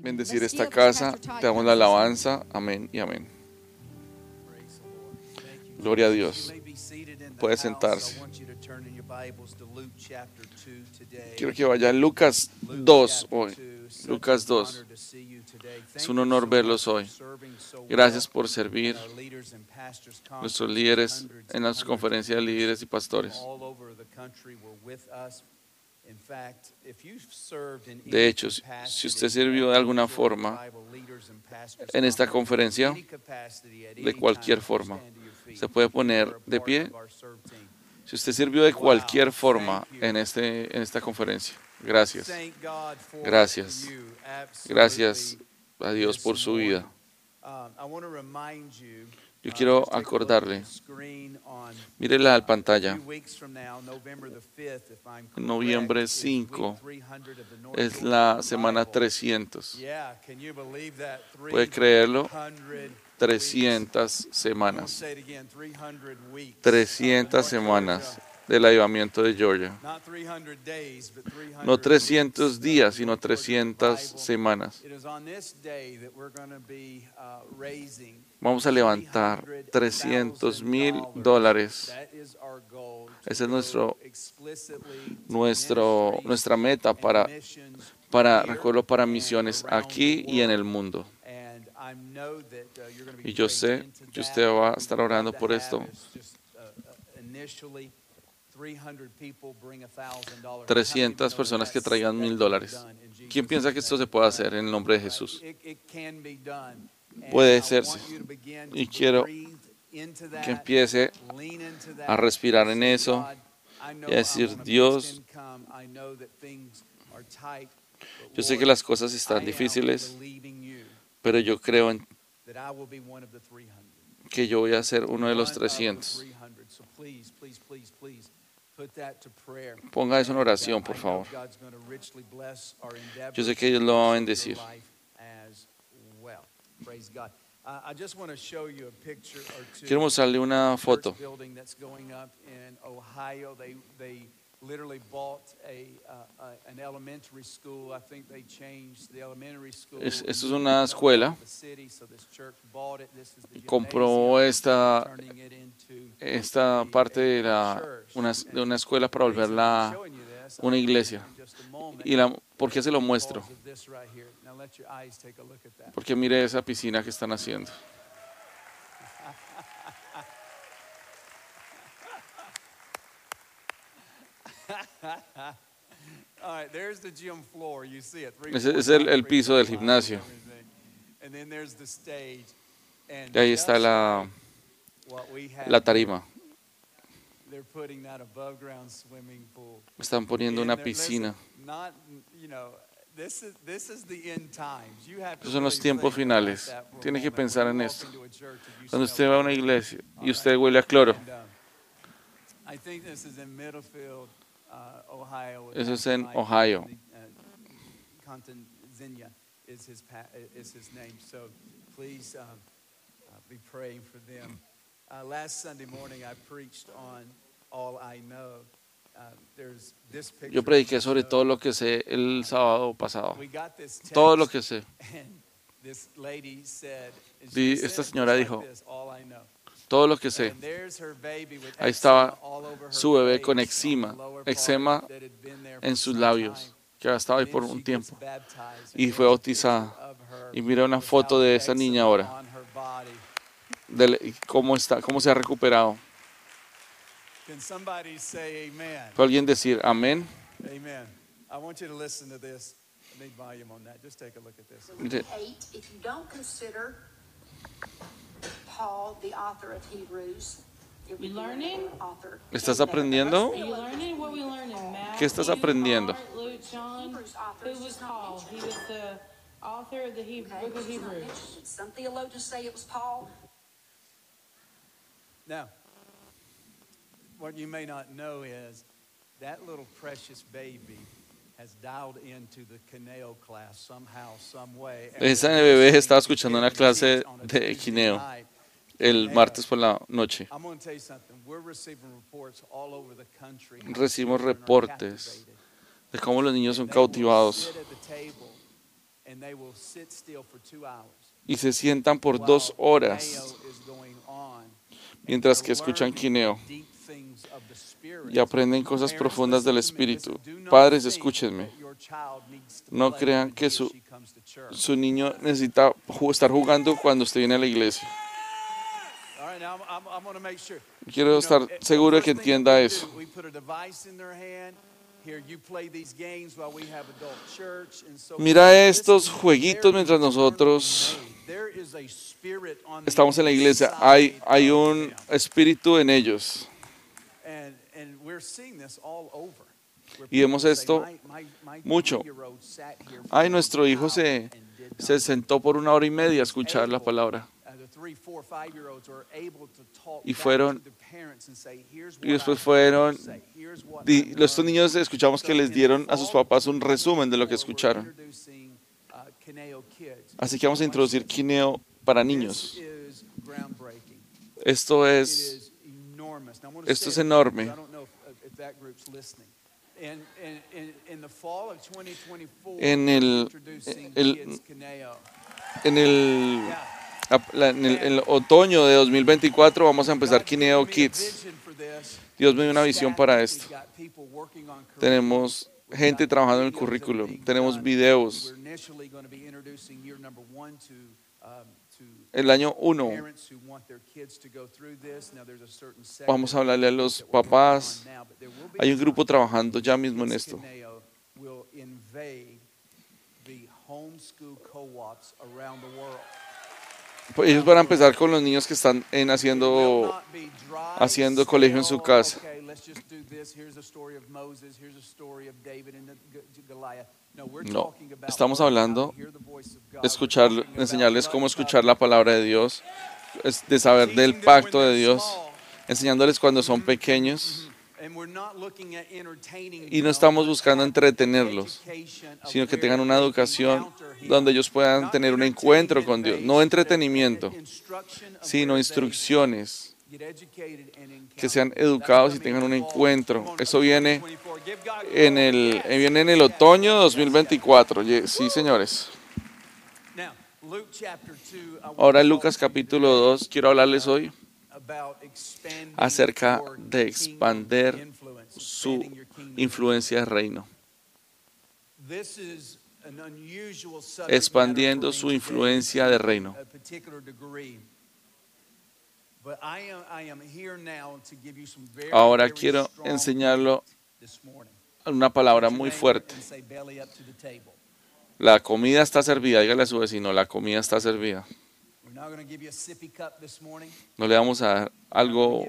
bendecir esta casa. Te damos la alabanza. Amén y amén. Gloria a Dios. Puede sentarse. Quiero que vaya a Lucas 2 hoy. Lucas 2. Es un honor verlos hoy. Gracias por servir nuestros líderes en las conferencias de líderes y pastores. De hecho, si usted sirvió de alguna forma en esta conferencia, de cualquier forma, se puede poner de pie. Si usted sirvió de cualquier forma en, este, en esta conferencia, gracias. Gracias. Gracias a Dios por su vida. Yo quiero acordarle, mire la pantalla, noviembre 5 es la semana 300. ¿Puede creerlo? 300 semanas. 300 semanas del avivamiento de Georgia. No 300 días, sino 300 semanas. Vamos a levantar 300 mil dólares. Esa es nuestro, nuestro, nuestra meta para, para, recuerdo, para misiones aquí y en el mundo. Y yo sé que usted va a estar orando por esto. 300 personas que traigan mil dólares. ¿Quién piensa que esto se puede hacer en el nombre de Jesús? Puede hacerse. Y quiero que empiece a respirar en eso y a decir, Dios, yo sé que las cosas están difíciles, pero yo creo en que yo voy a ser uno de los 300. Ponga eso en oración, por favor. Yo sé que Dios lo va a bendecir. Quiero mostrarle una foto. Es, esto es una escuela. Compró esta, esta parte de, la, una, de una escuela para volverla una iglesia. ¿Y la, por qué se lo muestro? Porque mire esa piscina que están haciendo. Ese es el, el piso del gimnasio. Y ahí está la, la tarima. Están poniendo una piscina. Estos son los tiempos finales. Tiene que pensar en esto. Cuando usted va a una iglesia y usted huele a cloro. Eso es en Ohio. Uh. Yo prediqué sobre todo lo que sé el sábado pasado. Todo lo que sé. Y esta señora dijo, todo lo que sé. Ahí estaba su bebé con eczema, eczema en sus labios, que había estado ahí por un tiempo. Y fue bautizada. Y mira una foto de esa niña ahora. De cómo está, cómo se ha recuperado. ¿Puede alguien decir amén? Amen. I want you to listen to this. I need volume on that. Just take a look at this. If you don't consider Paul, the author of Hebrews, ¿Estás aprendiendo? ¿Qué estás aprendiendo? Some theologians say it was Paul. Now, what you may not know is that little precious baby has dialed into the Kineo class somehow, some way. Ese bebé estaba escuchando una clase de Kineo el martes por la noche. Recibimos reportes de cómo los niños son cautivados. y se sientan por dos horas mientras que escuchan quineo y aprenden cosas profundas del Espíritu. Padres, escúchenme. No crean que su, su niño necesita estar jugando cuando usted viene a la iglesia. Quiero estar seguro de que entienda eso. Mira estos jueguitos mientras nosotros estamos en la iglesia. Hay, hay un espíritu en ellos. Y vemos esto mucho. Ay, nuestro hijo se, se sentó por una hora y media a escuchar la palabra. Y fueron, y después fueron, y estos niños escuchamos que les dieron a sus papás un resumen de lo que escucharon. Así que vamos a introducir Kineo para niños. Esto es, esto es enorme. En el, el, en el en el, otoño de 2024 vamos a empezar Kineo Kids. Dios me dio una visión para esto. Tenemos gente trabajando en el currículum, tenemos videos. El año 1 vamos a hablarle a los papás. Hay un grupo trabajando ya mismo en esto. Pues ellos van a empezar con los niños que están en haciendo, haciendo colegio en su casa. No, estamos hablando de escuchar, enseñarles cómo escuchar la palabra de Dios, de saber del pacto de Dios, enseñándoles cuando son pequeños y no estamos buscando entretenerlos, sino que tengan una educación donde ellos puedan tener un encuentro con Dios. No entretenimiento, sino instrucciones. Que sean educados y tengan un encuentro. Eso viene en el, viene en el otoño 2024. Sí, señores. Ahora en Lucas capítulo 2 quiero hablarles hoy acerca de expandir su influencia de reino. Expandiendo su influencia de reino. Ahora quiero enseñarlo una palabra muy fuerte. La comida está servida, dígale a su vecino, la comida está servida. No le vamos a dar algo,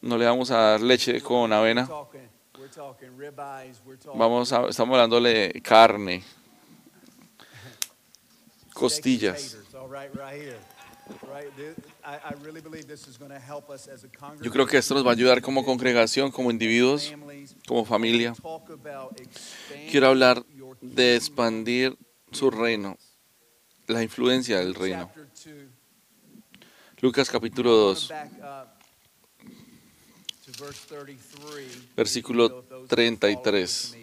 no le vamos a dar leche con avena. Vamos a, estamos hablándole de carne, costillas. Yo creo que esto nos va a ayudar como congregación, como individuos, como familia. Quiero hablar de expandir su reino la influencia del reino. Lucas capítulo 2, versículo 33.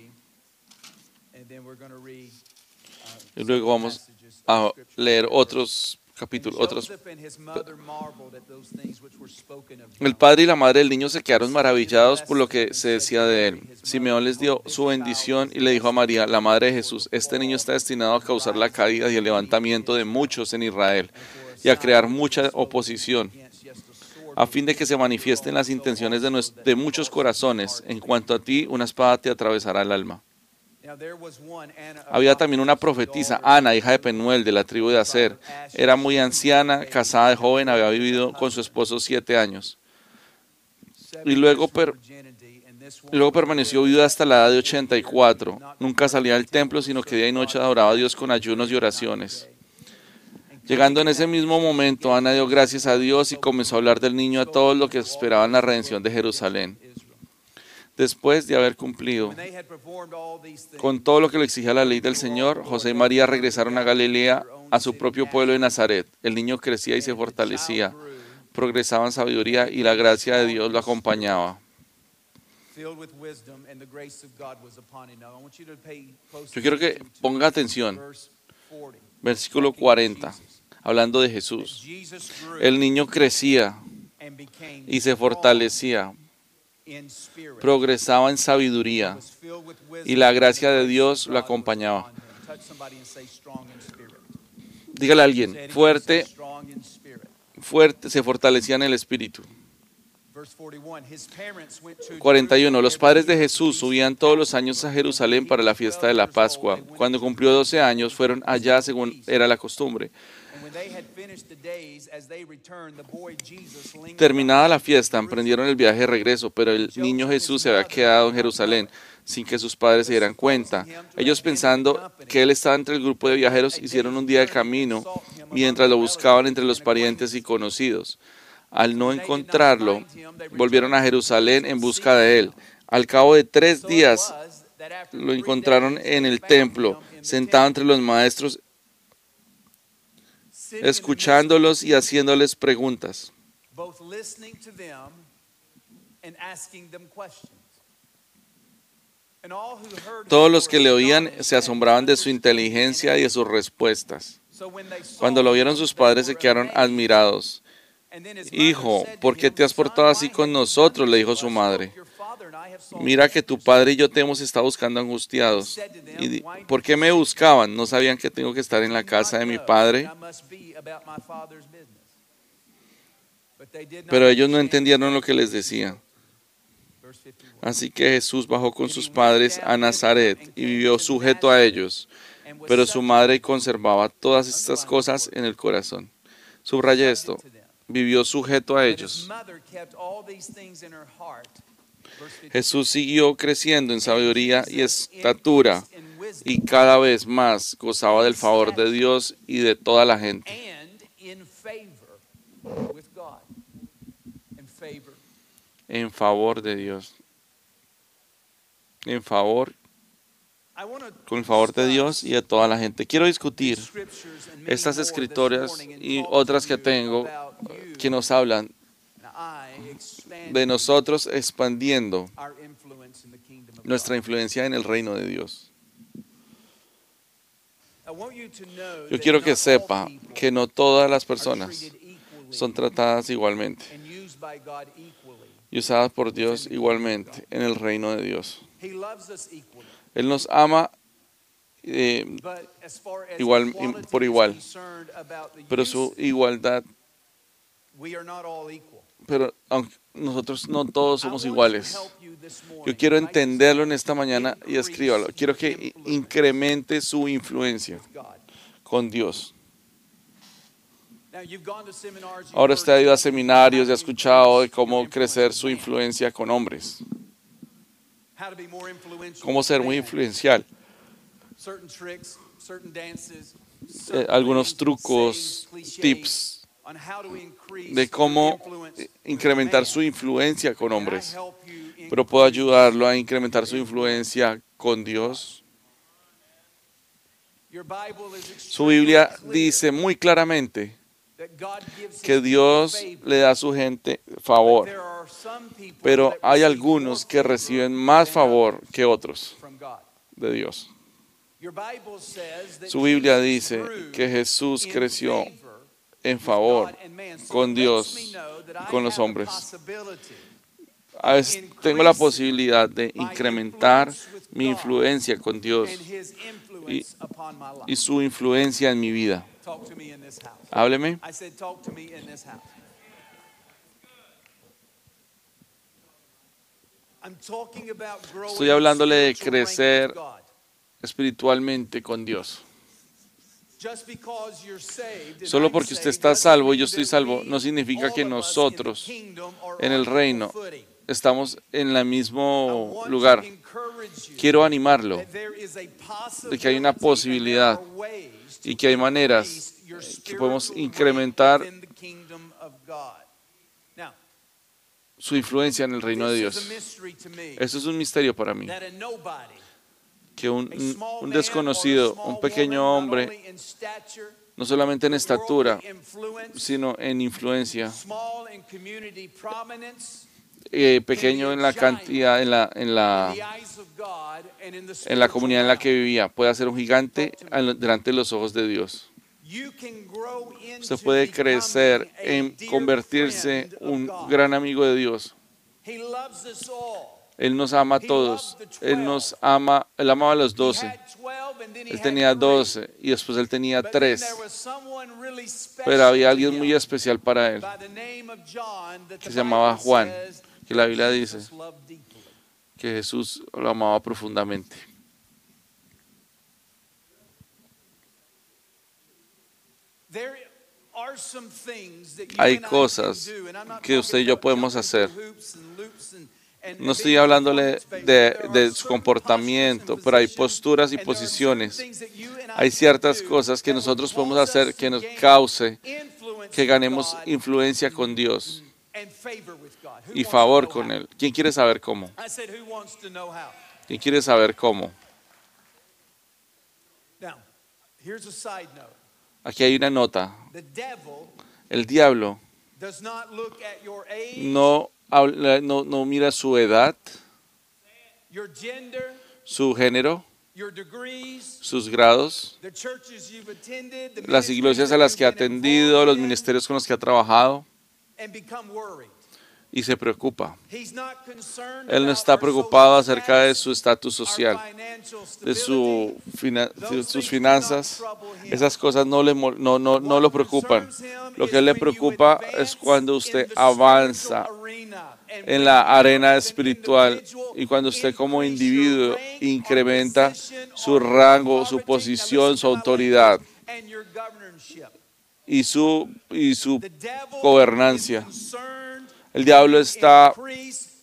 Y luego vamos a leer otros capítulo, otros. El padre y la madre del niño se quedaron maravillados por lo que se decía de él. Simeón les dio su bendición y le dijo a María, la madre de Jesús, este niño está destinado a causar la caída y el levantamiento de muchos en Israel y a crear mucha oposición a fin de que se manifiesten las intenciones de, de muchos corazones. En cuanto a ti, una espada te atravesará el alma. Había también una profetisa, Ana, hija de Penuel, de la tribu de Aser. Era muy anciana, casada de joven, había vivido con su esposo siete años. Y luego, luego permaneció viuda hasta la edad de 84. Nunca salía del templo, sino que día y noche adoraba a Dios con ayunos y oraciones. Llegando en ese mismo momento, Ana dio gracias a Dios y comenzó a hablar del niño a todos los que esperaban la redención de Jerusalén después de haber cumplido con todo lo que le exigía la ley del Señor, José y María regresaron a Galilea, a su propio pueblo de Nazaret. El niño crecía y se fortalecía, progresaba en sabiduría y la gracia de Dios lo acompañaba. Yo quiero que ponga atención. Versículo 40, hablando de Jesús. El niño crecía y se fortalecía, progresaba en sabiduría y la gracia de Dios lo acompañaba. Dígale a alguien, fuerte, fuerte, se fortalecía en el espíritu. 41. Los padres de Jesús subían todos los años a Jerusalén para la fiesta de la Pascua. Cuando cumplió 12 años, fueron allá según era la costumbre. Terminada la fiesta, emprendieron el viaje de regreso, pero el niño Jesús se había quedado en Jerusalén sin que sus padres se dieran cuenta. Ellos pensando que él estaba entre el grupo de viajeros, hicieron un día de camino mientras lo buscaban entre los parientes y conocidos. Al no encontrarlo, volvieron a Jerusalén en busca de él. Al cabo de tres días lo encontraron en el templo, sentado entre los maestros, escuchándolos y haciéndoles preguntas. Todos los que le oían se asombraban de su inteligencia y de sus respuestas. Cuando lo vieron sus padres se quedaron admirados. Hijo, ¿por qué te has portado así con nosotros? le dijo su madre. Mira que tu padre y yo te hemos estado buscando angustiados. ¿Y ¿Por qué me buscaban? ¿No sabían que tengo que estar en la casa de mi padre? Pero ellos no entendieron lo que les decía. Así que Jesús bajó con sus padres a Nazaret y vivió sujeto a ellos, pero su madre conservaba todas estas cosas en el corazón. Subraya esto, vivió sujeto a ellos. Jesús siguió creciendo en sabiduría y estatura y cada vez más gozaba del favor de Dios y de toda la gente. En favor de Dios en favor, con el favor de Dios y de toda la gente. Quiero discutir estas escritorias y otras que tengo que nos hablan de nosotros expandiendo nuestra influencia en el reino de Dios. Yo quiero que sepa que no todas las personas son tratadas igualmente y usadas por Dios igualmente en el reino de Dios. Él nos ama eh, igual, por igual, pero su igualdad, pero aunque nosotros no todos somos iguales. Yo quiero entenderlo en esta mañana y escríbalo. Quiero que incremente su influencia con Dios. Ahora usted ha ido a seminarios y ha escuchado de cómo crecer su influencia con hombres cómo ser muy influencial. Eh, algunos trucos, tips de cómo incrementar su influencia con hombres. Pero puedo ayudarlo a incrementar su influencia con Dios. Su Biblia dice muy claramente que Dios le da a su gente favor, pero hay algunos que reciben más favor que otros de Dios. Su Biblia dice que Jesús creció en favor con Dios y con los hombres. A veces tengo la posibilidad de incrementar mi influencia con Dios y, y su influencia en mi vida. Hábleme. Estoy hablándole de crecer espiritualmente con Dios. Solo porque usted está salvo y yo estoy salvo, no significa que nosotros en el reino estamos en el mismo lugar. Quiero animarlo de que hay una posibilidad y que hay maneras que podemos incrementar su influencia en el reino de Dios. Eso es un misterio para mí. Que un, un desconocido, un pequeño hombre, no solamente en estatura, sino en influencia, eh, pequeño en la cantidad, en la, en la, en la comunidad en la que vivía, puede ser un gigante delante de los ojos de Dios. Usted puede crecer en convertirse un gran amigo de Dios. Él nos ama a todos. Él nos ama, él amaba a los doce. Él tenía doce y después él tenía tres. Pero había alguien muy especial para él, que se llamaba Juan, que la Biblia dice que Jesús lo amaba profundamente. Hay cosas que usted y yo podemos hacer. No estoy hablándole de, su comportamiento, pero hay posturas y posiciones. Hay ciertas cosas que nosotros podemos hacer que nos cause que ganemos influencia con Dios y favor con Él. ¿Quién quiere saber cómo? ¿Quién quiere saber cómo? Aquí hay una nota. El diablo no, no, no mira su edad, su género, sus grados, las iglesias a las que ha atendido, los ministerios con los que ha trabajado y se preocupa. Él no está preocupado acerca de su estatus social, de, su sus finanzas. Esas cosas no, le, no, no, no lo preocupan. Lo que le preocupa es cuando usted avanza en la arena espiritual y cuando usted como individuo incrementa su rango, su posición, su autoridad y su, y su gobernancia. El diablo está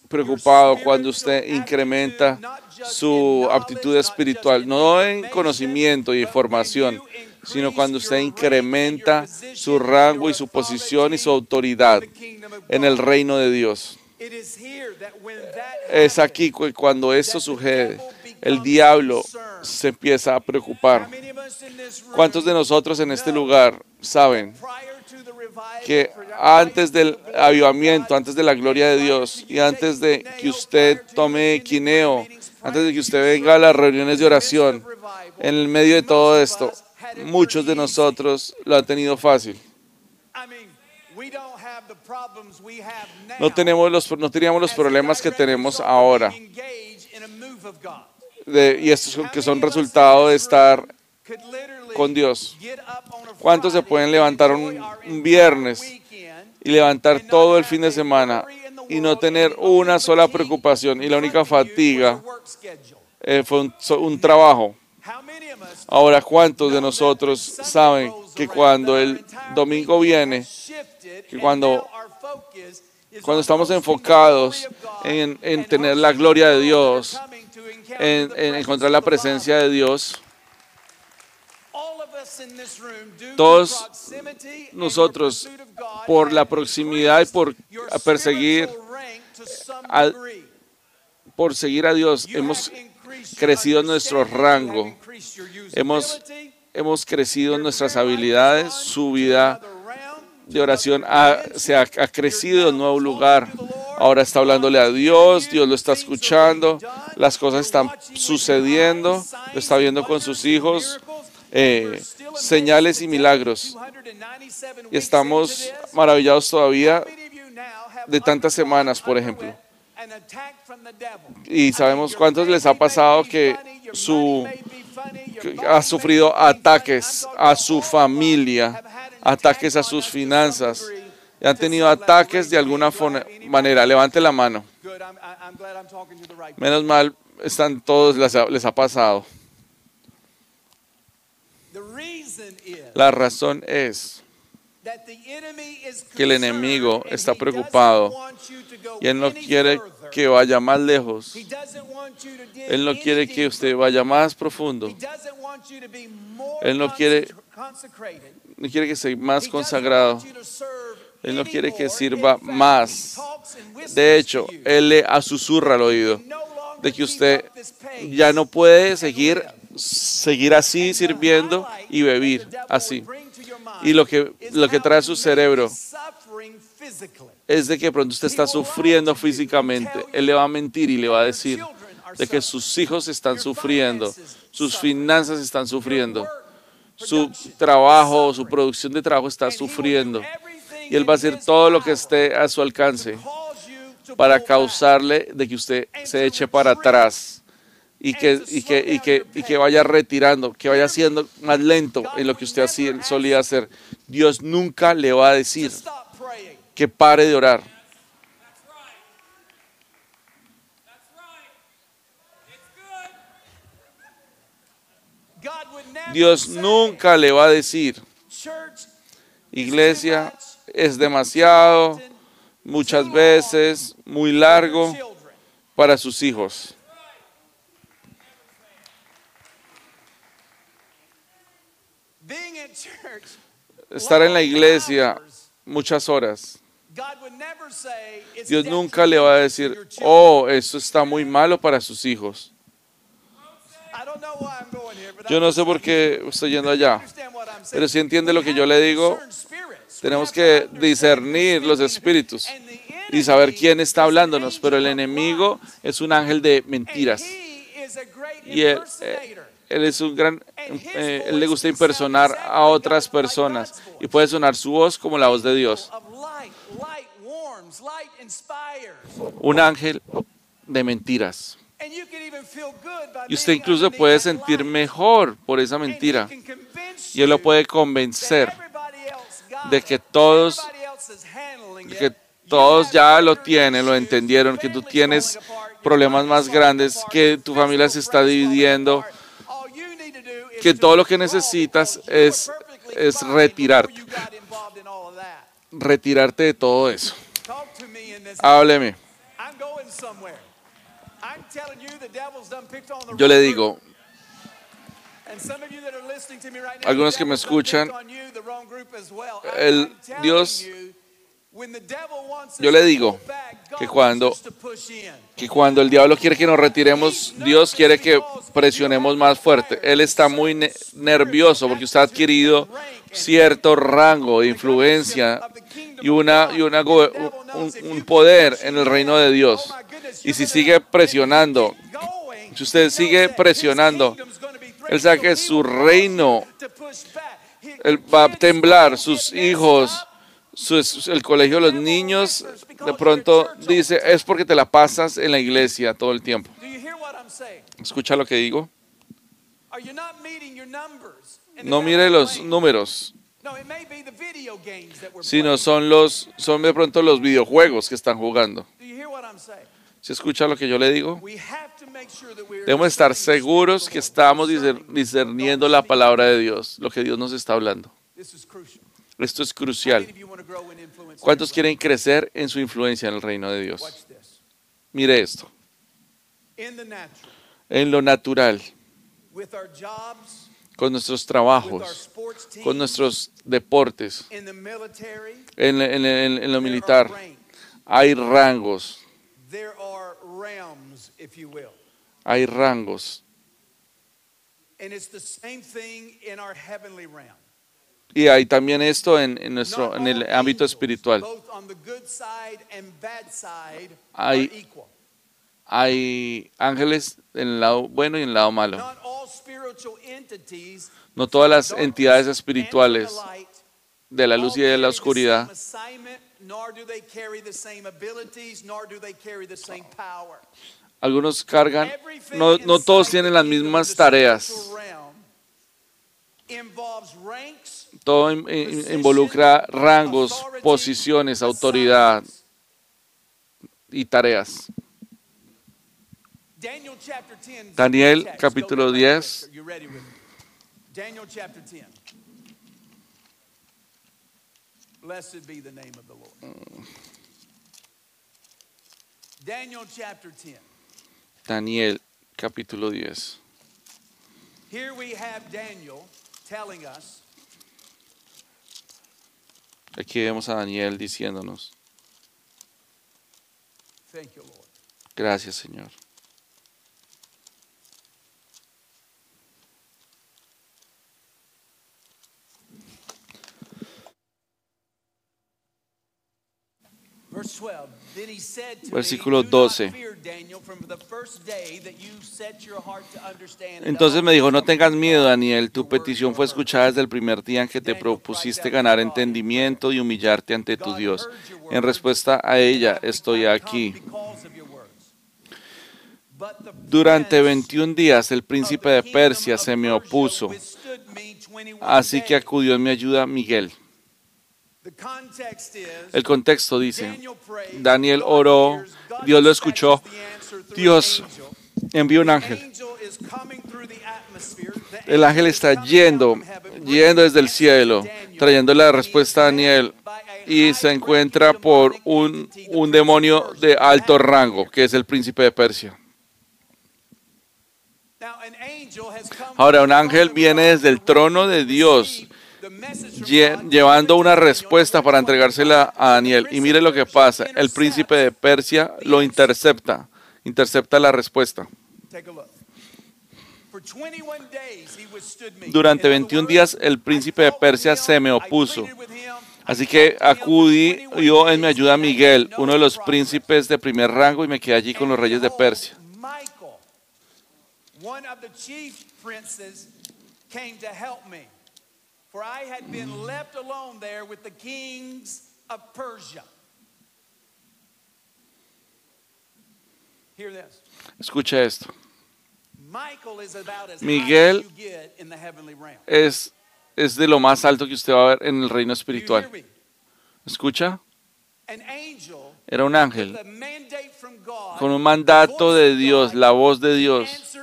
preocupado cuando usted incrementa su aptitud espiritual, no en conocimiento y información, sino cuando usted incrementa su rango y su posición y su autoridad en el reino de Dios. Es aquí cuando eso sucede, el diablo se empieza a preocupar. ¿Cuántos de nosotros en este lugar saben que antes del avivamiento, antes de la gloria de Dios y antes de que usted tome quineo, antes de que usted venga a las reuniones de oración, en el medio de todo esto, muchos de nosotros lo han tenido fácil. No, tenemos los, no teníamos los problemas que tenemos ahora. y estos que son resultado de estar con Dios. ¿Cuántos se pueden levantar un, viernes y levantar todo el fin de semana y no tener una sola preocupación y la única fatiga eh, fue un, trabajo? Ahora, ¿cuántos de nosotros saben que cuando el domingo viene, que cuando, cuando estamos enfocados en, en tener la gloria de Dios, en, en encontrar la presencia de Dios, todos nosotros, por la proximidad y por perseguir, a, por seguir a Dios, hemos crecido en nuestro rango, hemos, hemos crecido en nuestras habilidades, su vida de oración se ha, crecido en un nuevo lugar. Ahora está hablándole a Dios, Dios lo está escuchando, las cosas están sucediendo, lo está viendo con sus hijos, eh, señales y milagros. Y estamos maravillados todavía de tantas semanas, por ejemplo. Y sabemos cuántos les ha pasado que su ha sufrido ataques a su familia, ataques a sus finanzas. Han tenido ataques de alguna manera. Levante la mano. Menos mal, están todos, les ha pasado. La razón es que el enemigo está preocupado y él no quiere que vaya más lejos. Él no quiere que usted vaya más profundo. Él no quiere, no quiere que sea más consagrado. Él no quiere que sirva más. De hecho, Él le susurra al oído de que usted ya no puede seguir seguir así sirviendo y vivir así. Y lo que, lo que trae su cerebro es de que pronto usted está sufriendo físicamente. Él le va a mentir y le va a decir de que sus hijos están sufriendo, sus finanzas están sufriendo, su trabajo, su producción de trabajo está sufriendo. Y Él va a hacer todo lo que esté a su alcance para causarle de que usted se eche para atrás y que, y que, y que, y que vaya retirando, que vaya siendo más lento en lo que usted solía hacer. Dios nunca le va a decir que pare de orar. Dios nunca le va a decir, iglesia, es demasiado, muchas veces, muy largo para sus hijos. Estar en la iglesia muchas horas. Dios nunca le va a decir, oh, eso está muy malo para sus hijos. Yo no sé por qué estoy yendo allá, pero si entiende lo que yo le digo, tenemos que discernir los espíritus y saber quién está hablándonos, pero el enemigo es un ángel de mentiras. Y él, eh, él es un gran, eh, él le gusta impersonar a otras personas y puede sonar su voz como la voz de Dios. Un ángel de mentiras. Y usted incluso puede sentir mejor por esa mentira. Y él lo puede convencer de que todos, que todos ya lo tienen, lo entendieron, que tú tienes problemas más grandes, que tu familia se está dividiendo, que todo lo que necesitas es, es retirarte. Retirarte de todo eso. Hábleme. Yo le digo, algunos que me escuchan, el Dios, yo le digo que cuando, que cuando el diablo quiere que nos retiremos, Dios quiere que presionemos más fuerte. Él está muy nervioso porque usted ha adquirido cierto rango de influencia y, una, y una, un poder en el reino de Dios. Y si sigue presionando, si usted sigue presionando, él sabe que su reino. él va a temblar, sus hijos, el colegio de los niños, de pronto dice, es porque te la pasas en la iglesia todo el tiempo. ¿Escucha lo que digo? No mire los números, sino son los, son de pronto los videojuegos que están jugando. ¿Se escucha lo que yo le digo? Debemos estar seguros que estamos discerniendo la palabra de Dios, lo que Dios nos está hablando. Esto es crucial. ¿Cuántos quieren crecer en su influencia en el reino de Dios? Mire esto. En lo natural, con nuestros trabajos, con nuestros deportes, en, en lo militar, hay rangos, hay rangos. Y hay también esto en, en, nuestro, en el ámbito espiritual. Hay, hay ángeles en el lado bueno y en el lado malo. No todas las entidades espirituales de la luz y de la oscuridad algunos cargan, no, no todos tienen las mismas tareas. Todo involucra rangos, posiciones, autoridad y tareas. Daniel capítulo 10. Daniel chapter 10. Blessed be the name of the Lord. Daniel chapter 10. Daniel capítulo 10. Here we have Daniel telling us Aquí vemos a Daniel diciéndonos. Gracias, Señor. Versículo 12. Entonces me dijo, no tengas miedo, Daniel, tu petición fue escuchada desde el primer día en que te propusiste ganar entendimiento y humillarte ante tu Dios. En respuesta a ella, estoy aquí. Durante 21 días el príncipe de Persia se me opuso, así que acudió en mi ayuda Miguel. El contexto dice, Daniel oró, Dios lo escuchó, Dios envió un ángel. El ángel está yendo, yendo desde el cielo, trayendo la respuesta a Daniel y se encuentra por un, un demonio de alto rango, que es el príncipe de Persia. Ahora, un ángel viene desde el trono de Dios llevando una respuesta para entregársela a Daniel. Y mire lo que pasa. El príncipe de Persia lo intercepta, intercepta la respuesta. Durante 21 días el príncipe de Persia se me opuso. Así que acudí yo en mi ayuda a Miguel, uno de los príncipes de primer rango, y me quedé allí con los reyes de Persia. One of the chief princes came to help me, for I had been left alone there with the kings of Persia. Hear this. Escucha esto. Miguel es, es de lo más alto que usted va a ver en el reino espiritual. ¿Escucha? Era un ángel con un mandato de Dios, la voz de Dios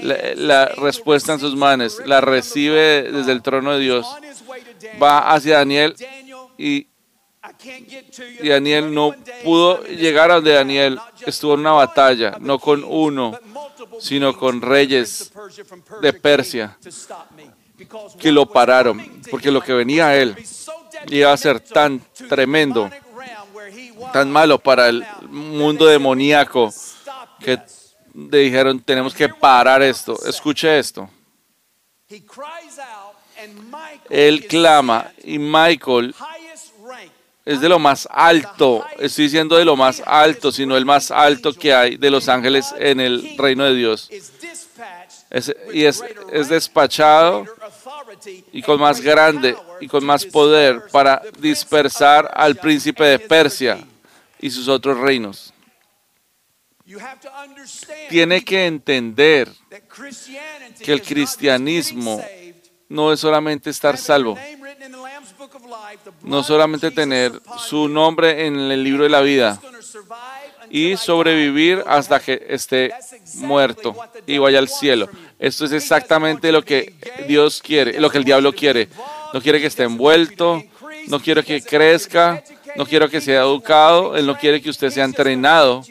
la, respuesta en sus manos, la recibe desde el trono de Dios. Va hacia Daniel y, y Daniel no pudo llegar a donde Daniel estuvo en una batalla, no con uno, sino con reyes de Persia que lo pararon, porque lo que venía a él iba a ser tan tremendo, tan malo para el mundo demoníaco que le dijeron, tenemos que parar esto. Escuche esto. Él clama y Michael es de lo más alto, estoy diciendo de lo más alto, sino el más alto que hay de los ángeles en el reino de Dios. y es, es despachado y con más grande y con más poder para dispersar al príncipe de Persia y sus otros reinos tiene que entender que el cristianismo no es solamente estar salvo, no solamente tener su nombre en el libro de la vida y sobrevivir hasta que esté muerto y vaya al cielo. Esto es exactamente lo que Dios quiere, lo que el diablo quiere. No quiere que esté envuelto, no quiere que crezca, no quiere que sea educado, él no quiere que usted sea entrenado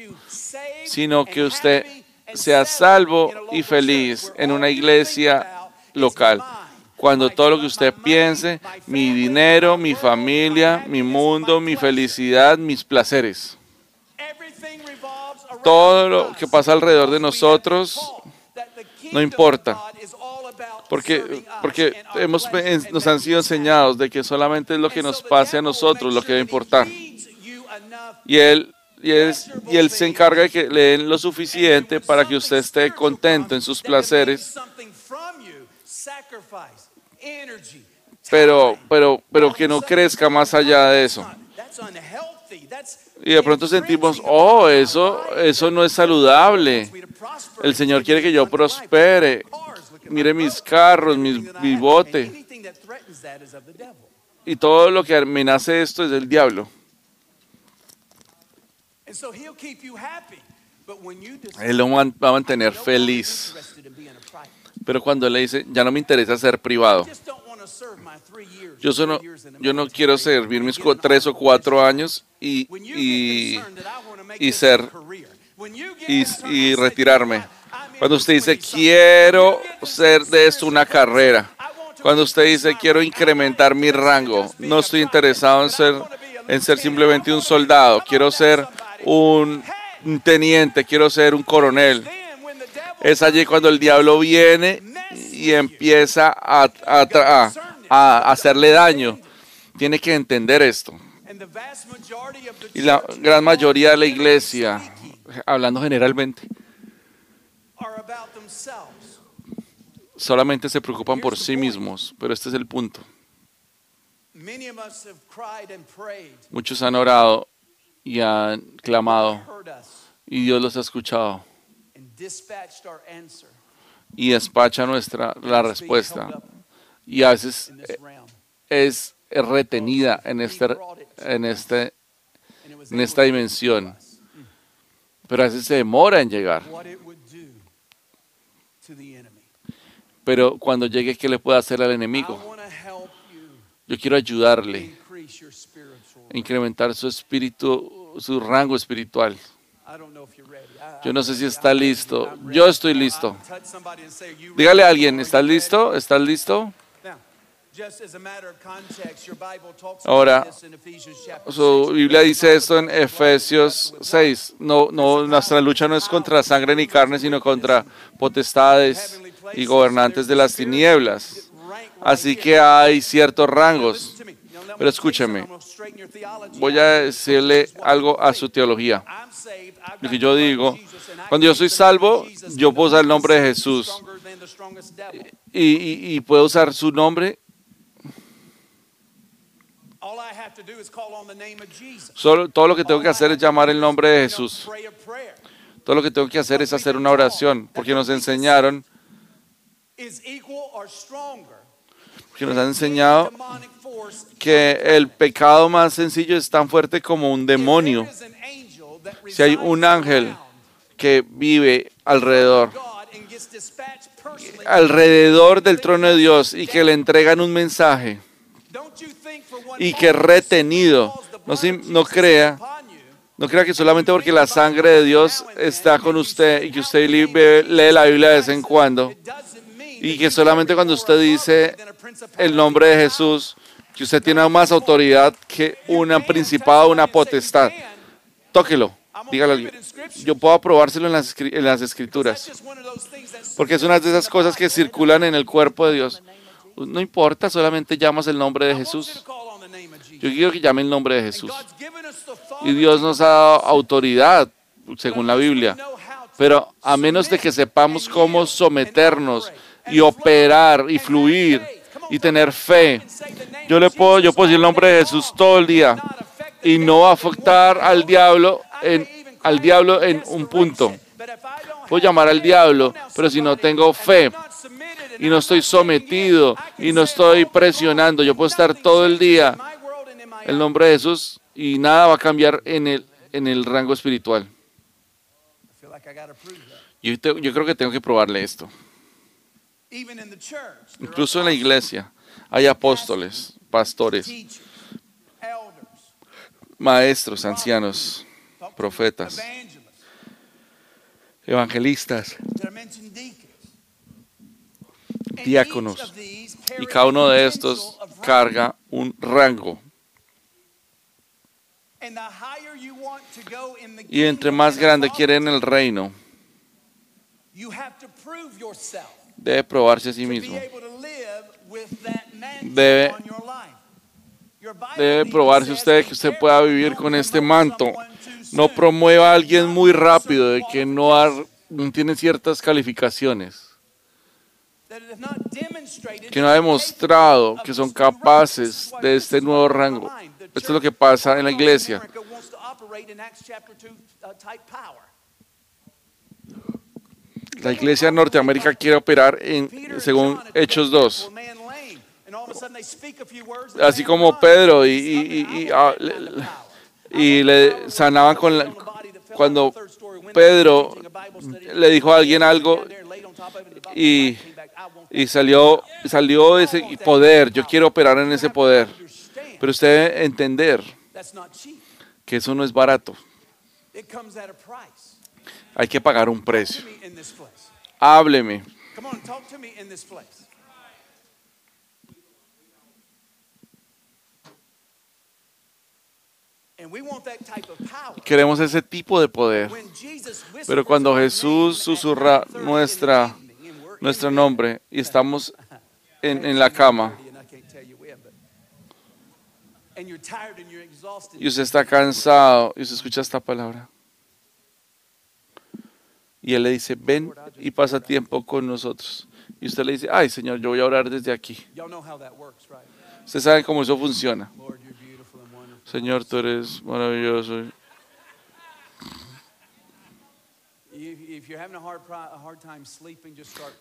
sino que usted sea salvo y feliz en una iglesia local. Cuando todo lo que usted piense, mi dinero, mi familia, mi mundo, mi felicidad, mis placeres, todo lo que pasa alrededor de nosotros, no importa. Porque, porque hemos, nos han sido enseñados de que solamente es lo que nos pase a nosotros lo que debe importar. Y Él y, y Él se encarga de que le den lo suficiente para que usted esté contento en sus placeres. Pero, pero, pero que no crezca más allá de eso. Y de pronto sentimos, oh, eso, eso no es saludable. El Señor quiere que yo prospere. Mire mis carros, mis, mi bote. Y todo lo que amenace esto es del diablo. Él lo va a mantener feliz. Pero cuando le dice, ya no me interesa ser privado. Yo, solo, yo no quiero servir mis tres o cuatro años y, y, ser y, y retirarme. Cuando usted dice, quiero ser de esto una carrera. Cuando usted dice, quiero incrementar mi rango. No estoy interesado en ser, en ser simplemente un soldado. Quiero ser un, teniente, quiero ser un coronel. Es allí cuando el diablo viene y empieza a, a, hacerle daño. Tiene que entender esto. Y la gran mayoría de la iglesia, hablando generalmente, solamente se preocupan por sí mismos, pero este es el punto. Muchos han orado y han clamado y Dios los ha escuchado. y despacha nuestra la respuesta. y a veces es retenida en este en este en esta dimensión. pero a veces se demora en llegar. Pero cuando llegue qué le puede hacer al enemigo yo quiero ayudarle a incrementar su espíritu su rango espiritual yo no sé si está listo. Yo estoy listo. Dígale a alguien, ¿estás listo? ¿Estás listo? Ahora, su Biblia dice esto en Efesios 6. No, no, nuestra lucha no es contra sangre ni carne, sino contra potestades y gobernantes de las tinieblas. Así que hay ciertos rangos. Pero escúcheme, voy a decirle algo a su teología. Lo que yo digo, cuando yo soy salvo, yo puedo usar el nombre de Jesús. Y, puedo usar su nombre. Solo, todo lo que tengo que hacer es llamar el nombre de Jesús. Todo lo que tengo que hacer es hacer una oración, porque nos enseñaron que nos han enseñado que el pecado más sencillo es tan fuerte como un demonio. Si hay un ángel que vive alrededor, alrededor del trono de Dios y que le entregan un mensaje y que retenido, no, no crea, no crea que solamente porque la sangre de Dios está con usted y que usted lee la Biblia de vez en cuando y que solamente cuando usted dice el nombre de Jesús, que usted tiene más autoridad que una principado, una potestad. Tóquelo, dígale a alguien. Yo puedo aprobárselo en las, en las escrituras, porque es una de esas cosas que circulan en el cuerpo de Dios. No importa, solamente llamas el nombre de Jesús. Yo quiero que llame el nombre de Jesús. Y Dios nos ha dado autoridad, según la Biblia. Pero a menos de que sepamos cómo someternos y operar y fluir y tener fe. Yo le puedo, yo puedo decir el nombre de Jesús todo el día y no afectar al diablo en, al diablo en un punto. Puedo llamar al diablo, pero si no tengo fe y no estoy sometido y no estoy presionando, yo puedo estar todo el día el nombre de Jesús y nada va a cambiar en el, en el rango espiritual. Yo, yo creo que tengo que probarle esto. Incluso en la iglesia hay apóstoles, pastores, maestros, ancianos, profetas, evangelistas, diáconos. Y cada uno de estos carga un rango. Y entre más grande quieren el reino, debe probarse a sí mismo. Debe, debe probarse usted que usted pueda vivir con este manto. No promueva a alguien muy rápido de que no, no tiene ciertas calificaciones que no ha demostrado que son capaces de este nuevo rango. Esto es lo que pasa en la iglesia. La iglesia de Norteamérica quiere operar en, según Hechos 2. Así como Pedro y, ah, le, sanaban con la, cuando Pedro le dijo a alguien algo y, y salió, salió ese poder. Yo quiero operar en ese poder. Pero usted debe entender que eso no es barato. Hay que pagar un precio. Hábleme. Queremos ese tipo de poder. Pero cuando Jesús susurra nuestra, nuestro nombre y estamos en, en la cama, y usted está cansado y usted escucha esta palabra. Y él le dice, ven y pasa tiempo con nosotros. Y usted le dice, ay Señor, yo voy a orar desde aquí. Usted sabe cómo eso funciona. Señor, tú eres maravilloso.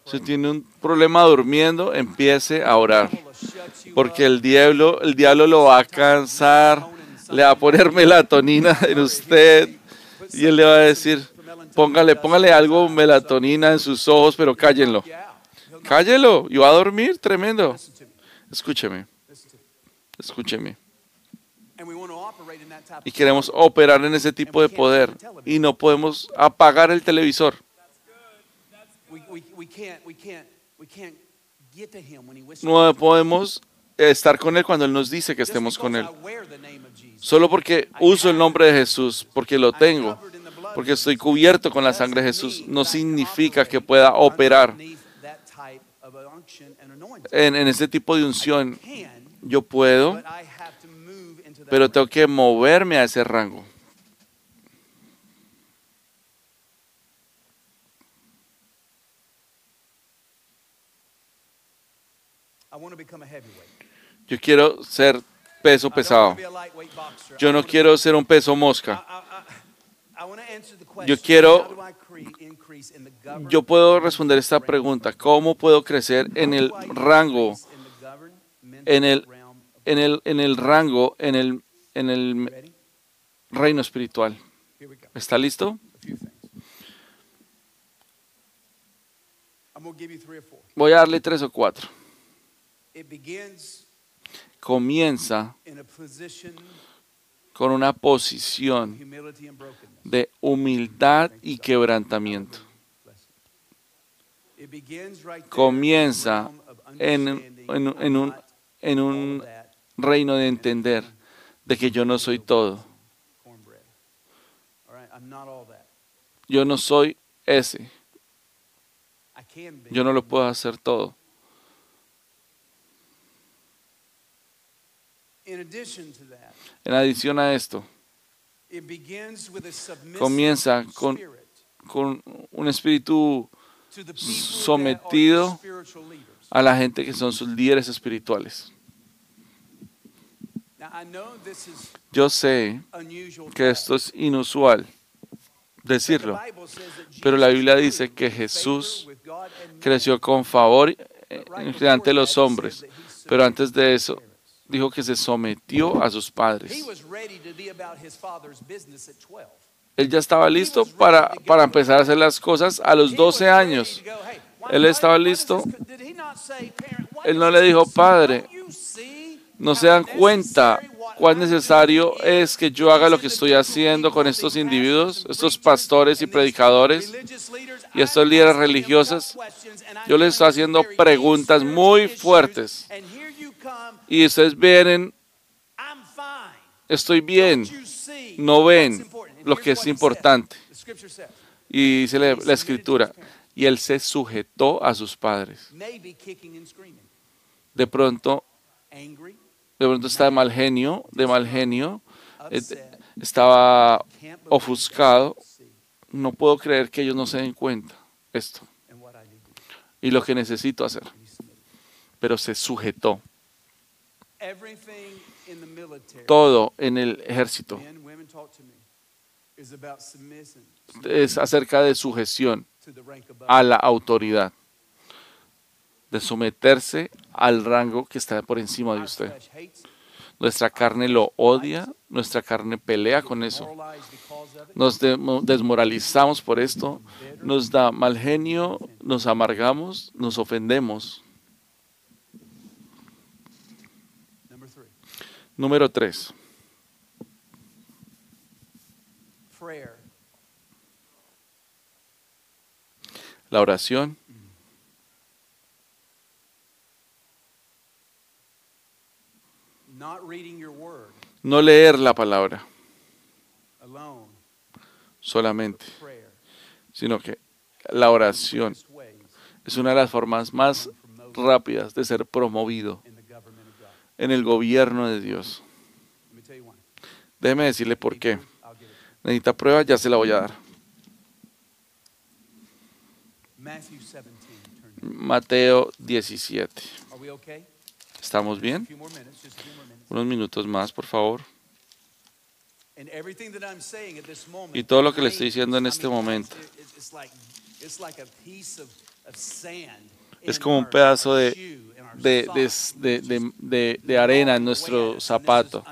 Si tiene un problema durmiendo, empiece a orar. Porque el diablo, el diablo lo va a cansar, le va a poner melatonina en usted y él le va a decir, póngale, póngale algo melatonina en sus ojos, pero cállenlo. Cállelo y va a dormir tremendo. Escúcheme. Escúcheme. Y queremos operar en ese tipo de poder y no podemos apagar el televisor. No podemos estar con Él cuando Él nos dice que estemos con Él. Solo porque uso el nombre de Jesús, porque lo tengo, porque estoy cubierto con la sangre de Jesús, no significa que pueda operar en, en ese tipo de unción. Yo puedo, pero tengo que moverme a ese rango. Yo quiero ser peso pesado. Yo no quiero ser un peso mosca. Yo quiero, yo puedo responder esta pregunta. ¿Cómo puedo crecer en el rango, en el, en el, en el rango, en el, en el reino espiritual? ¿Está listo? Voy a darle tres o cuatro. Comienza con una posición de humildad y quebrantamiento. Comienza en, un, reino de entender de que yo no soy todo. Yo no soy ese. Yo no lo puedo hacer todo. En adición a esto, comienza con, con un espíritu sometido a la gente que son sus líderes espirituales. Yo sé que esto es inusual decirlo, pero la Biblia dice que Jesús creció con favor ante los hombres, pero antes de eso dijo que se sometió a sus padres. Él ya estaba listo para, para empezar a hacer las cosas a los 12 años. Él estaba listo. Él no le dijo, Padre, no se dan cuenta cuán necesario es que yo haga lo que estoy haciendo con estos individuos, estos pastores y predicadores y estos líderes religiosos. Yo les estoy haciendo preguntas muy fuertes y ustedes ven, estoy bien, no ven lo que es importante. Y dice la, escritura, y él se sujetó a sus padres. De pronto, de pronto está de mal genio, de mal genio, eh, estaba ofuscado. No puedo creer que ellos no se den cuenta esto. Y lo que necesito hacer. Pero se sujetó. Todo en el ejército es acerca de sujeción a la autoridad, de someterse al rango que está por encima de usted. Nuestra carne lo odia, nuestra carne pelea con eso. Nos desmoralizamos por esto, nos da mal genio, nos amargamos, nos ofendemos. Número tres. La oración. No leer la palabra. solamente, sino que la oración es una de las formas más rápidas de ser promovido en el gobierno de Dios. Déjeme decirle por qué. Necesita prueba, ya se la voy a dar. Mateo 17. ¿Estamos bien? Unos minutos más, por favor. Y todo lo que le estoy diciendo en este momento es como un pedazo de, de, de, arena en nuestro zapato.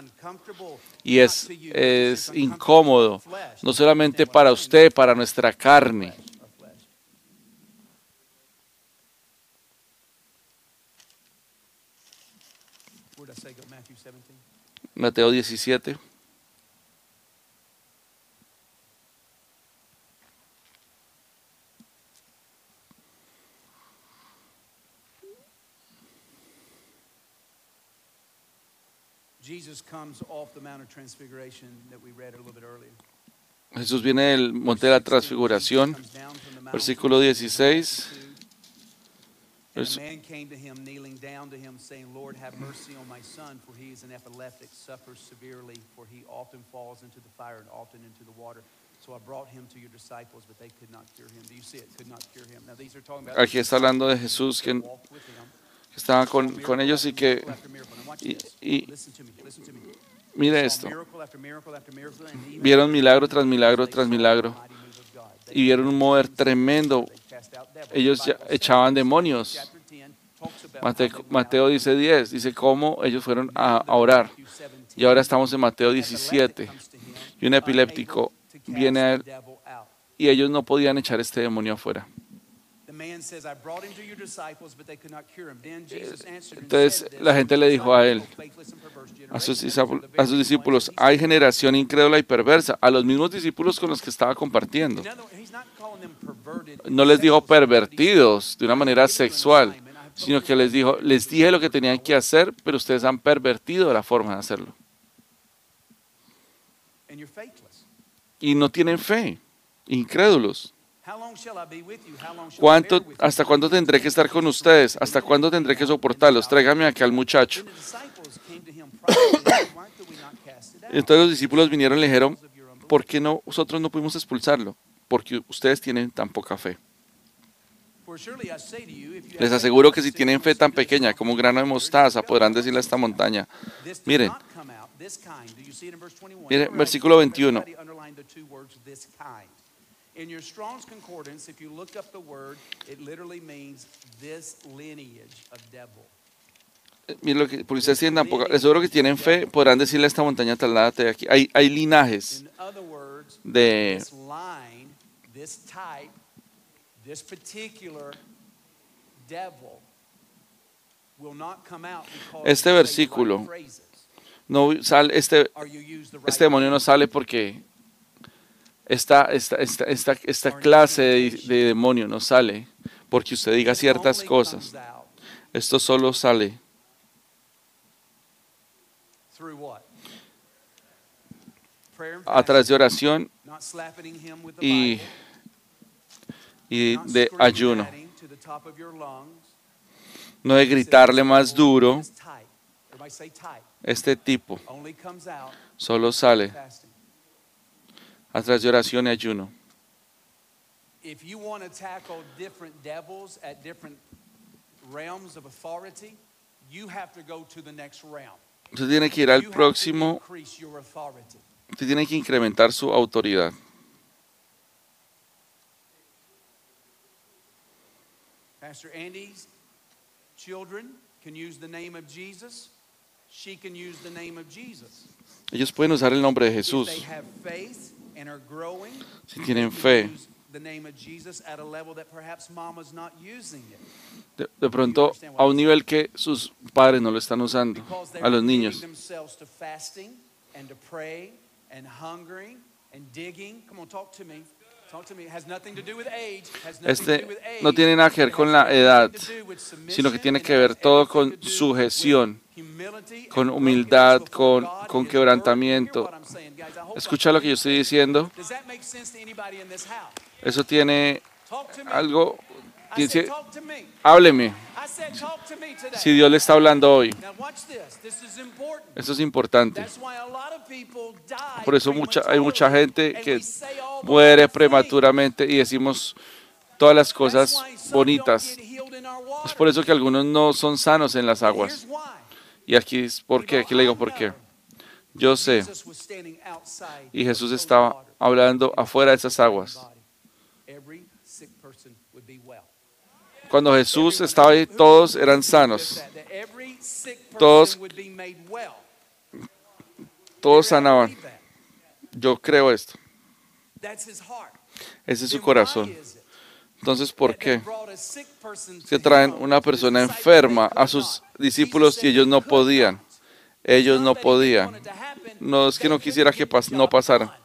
Y es, es incómodo, no solamente para usted, para nuestra carne. Mateo 17. Jesús viene del monte de la transfiguración, versículo 16. And a man came to him, kneeling down to him, saying, Lord, have mercy on my son, for he is an epileptic, suffers severely, for he often falls into the fire and often into the water. So I brought him to your disciples, but they could not cure him. Do you see it? Could not cure him. Now these are talking about. Aquí está hablando de Jesús que, que estaba con, con ellos y que y, mire esto. Vieron milagro tras milagro tras milagro y vieron un mover tremendo ellos echaban demonios. Mateo, dice 10, dice cómo ellos fueron a, orar. Y ahora estamos en Mateo 17. Y un epiléptico viene a él y ellos no podían echar este demonio afuera. Entonces la gente le dijo a él, a sus, a sus discípulos, hay generación incrédula y perversa, a los mismos discípulos con los que estaba compartiendo. No les dijo pervertidos de una manera sexual, sino que les dijo, les dije lo que tenían que hacer, pero ustedes han pervertido la forma de hacerlo. Y no tienen fe, incrédulos. ¿Cuánto, ¿Hasta cuándo tendré que estar con ustedes? ¿Hasta cuándo tendré que soportarlos? Tráigame aquí al muchacho. Entonces los discípulos vinieron y le dijeron, ¿por qué no, nosotros no pudimos expulsarlo? Porque ustedes tienen tan poca fe. Les aseguro que si tienen fe tan pequeña como un grano de mostaza, podrán decirle a esta montaña, miren, miren, versículo 21. In your Strong's Concordance, if you look up the word, it literally means this lineage of devil. Eh, mira lo que, ustedes tienen tampoco, les seguro que tienen fe, podrán decirle a esta montaña trasládate de aquí. Hay, hay linajes de este versículo no sale, este, este demonio no sale porque esta, esta, esta, esta, clase de, de demonio no sale porque usted diga ciertas cosas. Esto solo sale a través de oración y, y de ayuno. No de gritarle más duro. Este tipo solo sale a través de oración y ayuno. If you want to tackle different devils at different realms of authority, you have to go to the next realm. Usted tiene que ir al próximo. Usted tiene que incrementar su autoridad. Pastor Andy's children can use the name of Jesus. She can use the name of Jesus. Ellos pueden usar el nombre de Jesús si tienen fe, de, pronto a un nivel que sus padres no lo están usando, a los niños. Este no tiene nada que ver con la edad, sino que tiene que ver todo con sujeción, con humildad, con, con quebrantamiento. Escucha lo que yo estoy diciendo. Eso tiene algo. Dice, hábleme. Si Dios le está hablando hoy, esto es importante. Por eso mucha, hay mucha gente que muere prematuramente y decimos todas las cosas bonitas. Es por eso que algunos no son sanos en las aguas. Y aquí es por qué, aquí le digo por qué. Yo sé. Y Jesús estaba hablando afuera de esas aguas. Cuando Jesús estaba ahí, todos eran sanos. Todos, todos sanaban. Yo creo esto. Ese es su corazón. Entonces, ¿por qué? Se traen una persona enferma a sus discípulos y ellos no podían. Ellos no podían. No es que no quisiera que no pasara.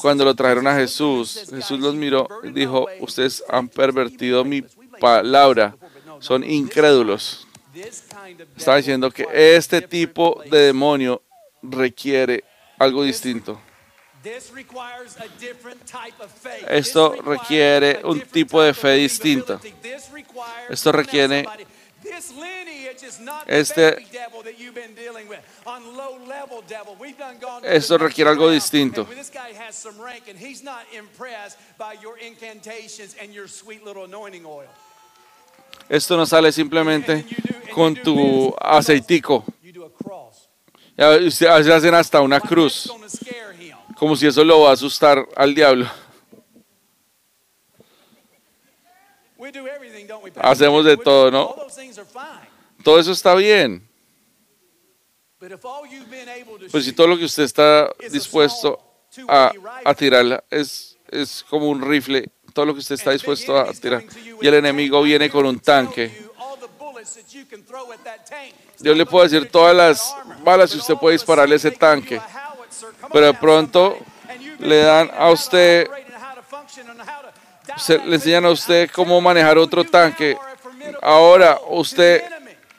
Cuando lo trajeron a Jesús, Jesús los miró y dijo, ustedes han pervertido mi palabra, son incrédulos. Está diciendo que este tipo de demonio requiere algo distinto. Esto requiere un tipo de fe distinta. Esto requiere este, esto requiere algo distinto. Esto no sale simplemente con tu aceitico. Hacen hasta una cruz, como si eso lo va a asustar al diablo. Hacemos de todo, ¿no? Todo eso está bien. Pues si todo lo que usted está dispuesto a, a tirar es, es como un rifle, todo lo que usted está dispuesto a tirar, y el enemigo viene con un tanque, Dios le puede decir todas las balas y usted puede dispararle ese tanque, pero de pronto le dan a usted le enseñan a usted cómo manejar otro tanque. Ahora usted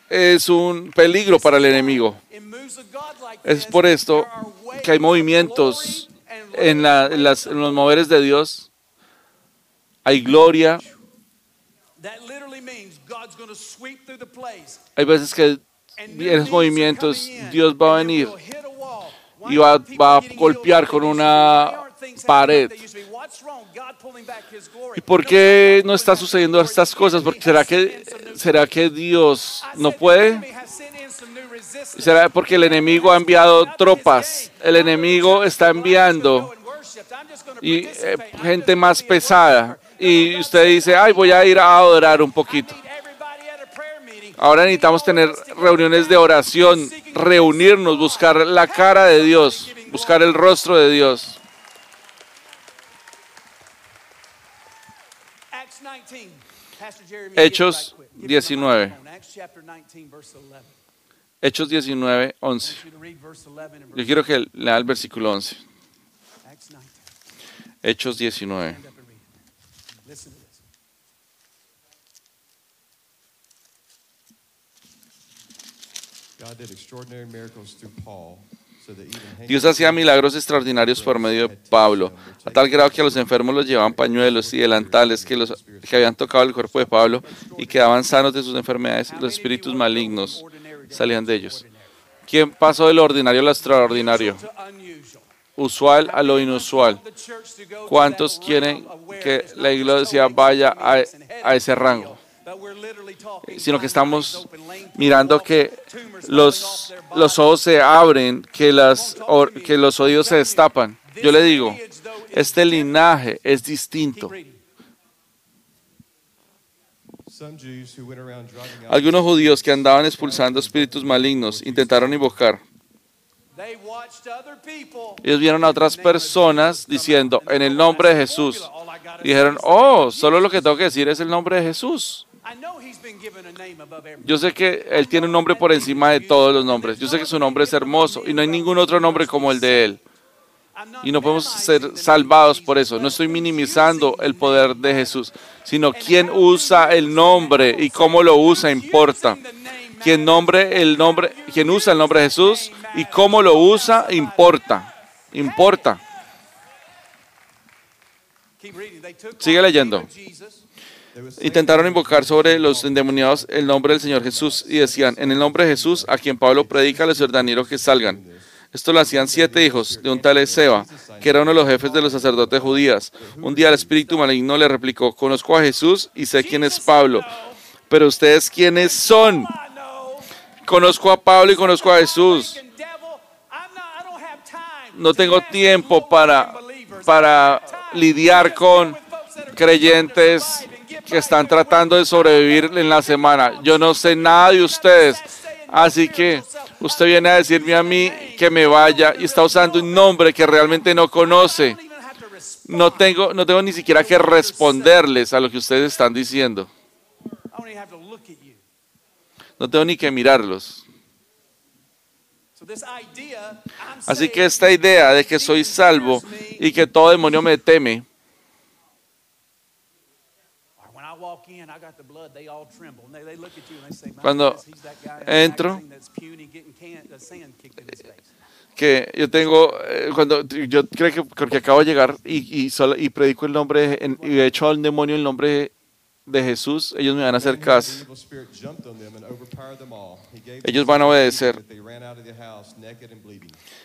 es un peligro para el enemigo. Es por esto que hay movimientos en, los moveres de Dios. Hay gloria. Hay veces que en esos movimientos Dios va a venir y va a golpear con una pared. ¿Y por qué no está sucediendo estas cosas? Porque será que será que Dios no puede? ¿Será porque el enemigo ha enviado tropas? El enemigo está enviando y eh, gente más pesada. Y usted dice, "Ay, voy a ir a adorar un poquito." Ahora necesitamos tener reuniones de oración, reunirnos, buscar la cara de Dios, buscar el rostro de Dios. Hechos 19. Hechos 19, 11. Yo quiero que lea el versículo 11. Hechos 19. God did extraordinary miracles through Paul Dios hacía milagros extraordinarios por medio de Pablo, a tal grado que a los enfermos los llevaban pañuelos y delantales que, los, que habían tocado el cuerpo de Pablo y quedaban sanos de sus enfermedades los espíritus malignos salían de ellos. ¿Quién pasó de lo ordinario a lo extraordinario? Usual a lo inusual. ¿Cuántos quieren que la iglesia vaya a, a ese rango? Sino que estamos mirando que los, los ojos se abren, que, las, que los oídos se destapan. Yo le digo, este linaje es distinto. Algunos judíos que andaban expulsando espíritus malignos intentaron invocar. Ellos vieron a otras personas diciendo, en el nombre de Jesús. dijeron, oh, solo lo que tengo que decir es el nombre de Jesús. Yo sé que Él tiene un nombre por encima de todos los nombres. Yo sé que su nombre es hermoso y no hay ningún otro nombre como el de Él. Y no podemos ser salvados por eso. No estoy minimizando el poder de Jesús, sino quien usa el nombre y cómo lo usa importa. Quien, nombre el nombre, quien usa el nombre de Jesús y cómo lo usa importa. Importa. Sigue leyendo. Intentaron invocar sobre los endemoniados el nombre del Señor Jesús y decían, en el nombre de Jesús, a quien Pablo predica, les ordeno que salgan. Esto lo hacían siete hijos de un tal Ezeba, que era uno de los jefes de los sacerdotes judías. Un día el espíritu maligno le replicó, conozco a Jesús y sé quién es Pablo, pero ustedes quiénes son. Conozco a Pablo y conozco a Jesús. No tengo tiempo para, para lidiar con creyentes que están tratando de sobrevivir en la semana. Yo no sé nada de ustedes. Así que usted viene a decirme a mí que me vaya y está usando un nombre que realmente no conoce. No tengo, no tengo ni siquiera que responderles a lo que ustedes están diciendo. No tengo ni que mirarlos. Así que esta idea de que soy salvo y que todo demonio me teme, cuando entro, que yo tengo, eh, cuando yo creo que porque acabo de llegar y, y, y predico el nombre, y he hecho al demonio el nombre de Jesús, ellos me van a hacer caso. Ellos van a obedecer.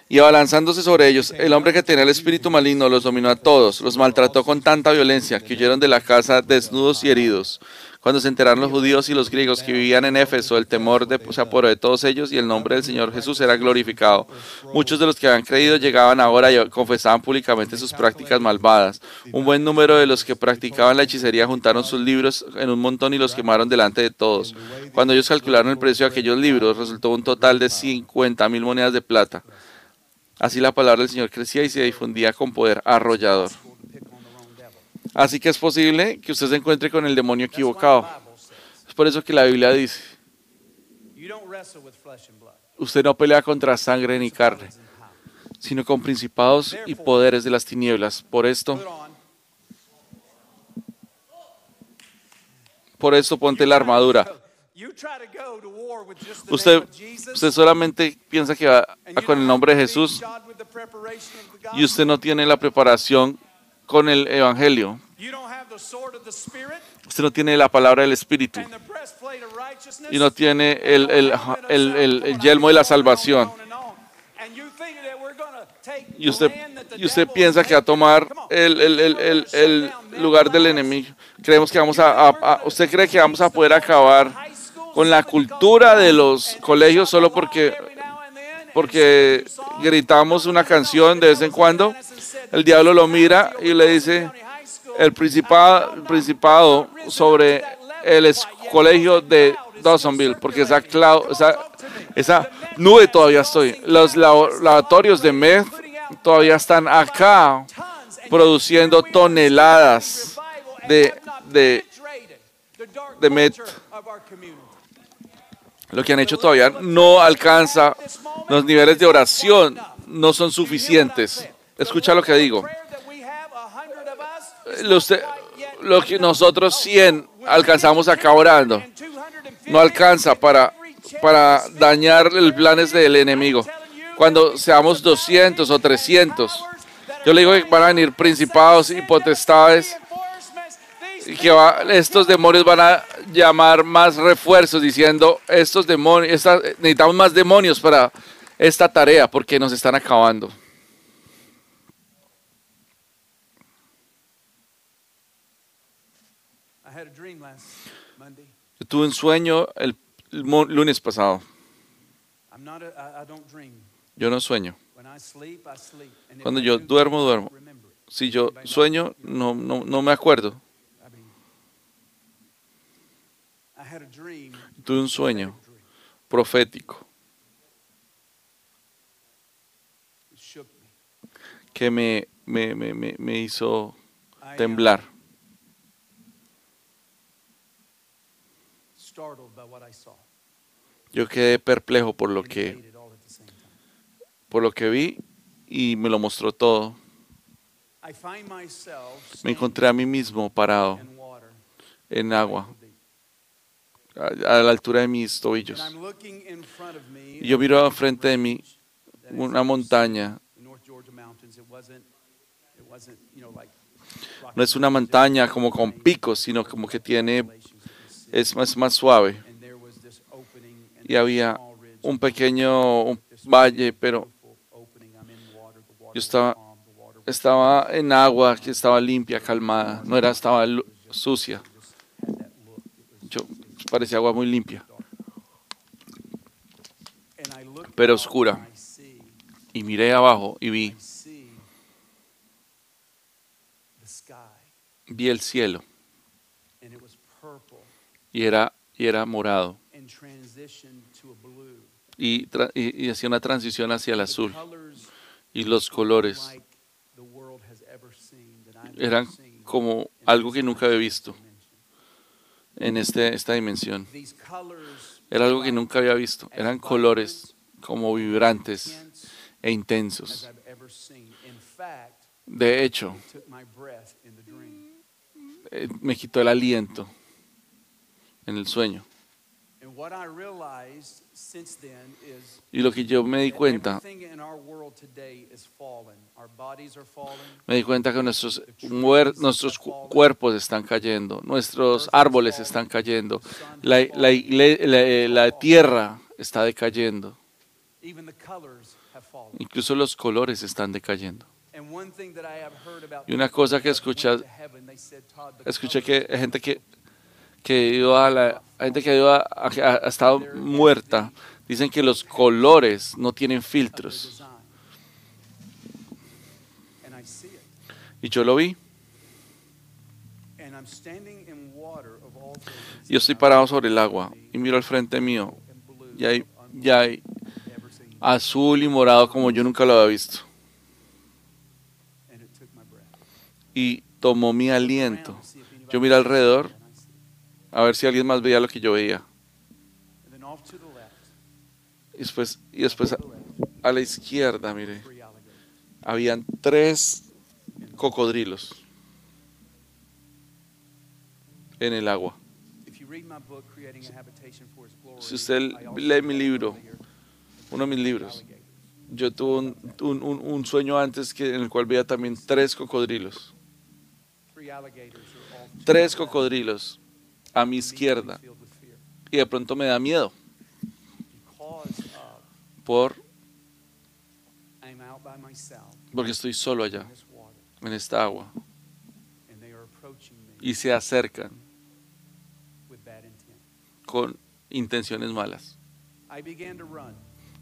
Y abalanzándose sobre ellos, el hombre que tenía el espíritu maligno los dominó a todos, los maltrató con tanta violencia que huyeron de la casa desnudos y heridos. Cuando se enteraron los judíos y los griegos que vivían en Éfeso, el temor de, se apoderó de todos ellos y el nombre del Señor Jesús era glorificado. Muchos de los que habían creído llegaban ahora y confesaban públicamente sus prácticas malvadas. Un buen número de los que practicaban la hechicería juntaron sus libros en un montón y los quemaron delante de todos. Cuando ellos calcularon el precio de aquellos libros, resultó un total de 50 mil monedas de plata. Así la palabra del Señor crecía y se difundía con poder arrollador. Así que es posible que usted se encuentre con el demonio equivocado. Es por eso que la Biblia dice, usted no pelea contra sangre ni carne, sino con principados y poderes de las tinieblas. Por esto, por esto ponte la armadura. Usted, usted solamente piensa que va con el nombre de Jesús y usted no tiene la preparación con el Evangelio. Usted no tiene la palabra del Espíritu. Y no tiene el, el, el, el yelmo de la salvación. Y usted, y usted piensa que va a tomar el, lugar del enemigo. Creemos que vamos a, ¿Usted cree que vamos a poder acabar con la cultura de los colegios solo porque, porque gritamos una canción de vez en cuando? El diablo lo mira y le dice el principado, sobre el colegio de Dawsonville, porque esa, esa, esa nube todavía estoy. Los laboratorios de meth todavía están acá produciendo toneladas de, de, de meth. Lo que han hecho todavía no alcanza los niveles de oración, no son suficientes. Escucha lo que digo. Lo que nosotros 100 alcanzamos acá orando, no alcanza para, para dañar los planes del enemigo. Cuando seamos 200 o 300, yo le digo que van a venir principados y potestades y que estos demonios van a llamar más refuerzos diciendo, estos demonios, necesitamos más demonios para esta tarea porque nos están acabando. Yo tuve un sueño el, lunes pasado. Yo no sueño. Cuando yo duermo, duermo. Si yo sueño, no, no, no me acuerdo. Tuve un sueño profético que me, me, me, me hizo temblar. Yo quedé perplejo por lo que por lo que vi y me lo mostró todo. Me encontré a mí mismo parado en agua a, la altura de mis tobillos. Y yo miro frente de mí una montaña. No es una montaña como con picos, sino como que tiene, es más, más suave. Y había un pequeño un valle, pero yo estaba, estaba en agua que estaba limpia, calmada, no era, estaba sucia. Yo, parecía agua muy limpia, pero oscura. Y miré abajo y vi, vi el cielo y era, y era morado. Y, y, hacía una transición hacia el azul. y los colores eran como algo que nunca había visto en este, esta dimensión. Era algo que nunca había visto. Eran colores como vibrantes e intensos. De hecho, eh, me quitó el aliento en el sueño. Y lo que yo me di cuenta, me di cuenta que nuestros, nuestros cuerpos están cayendo, nuestros árboles están cayendo, la, la, la, la tierra está decayendo, incluso los colores están decayendo. Y una cosa que escuché, escuché que hay gente que que a la gente que ha, estado muerta, dicen que los colores no tienen filtros. Y yo lo vi. Yo estoy parado sobre el agua y miro al frente mío. Y hay, ya hay azul y morado como yo nunca lo había visto. Y tomó mi aliento. Yo miro alrededor a ver si alguien más veía lo que yo veía. Y después, y después a, la izquierda, mire, habían tres cocodrilos en el agua. Si usted lee mi libro, uno de mis libros, yo tuve un, un, un sueño antes que, en el cual veía también tres cocodrilos. Tres cocodrilos a mi izquierda. Y de pronto me da miedo. Por porque estoy solo allá en esta agua. Y se acercan con intenciones malas.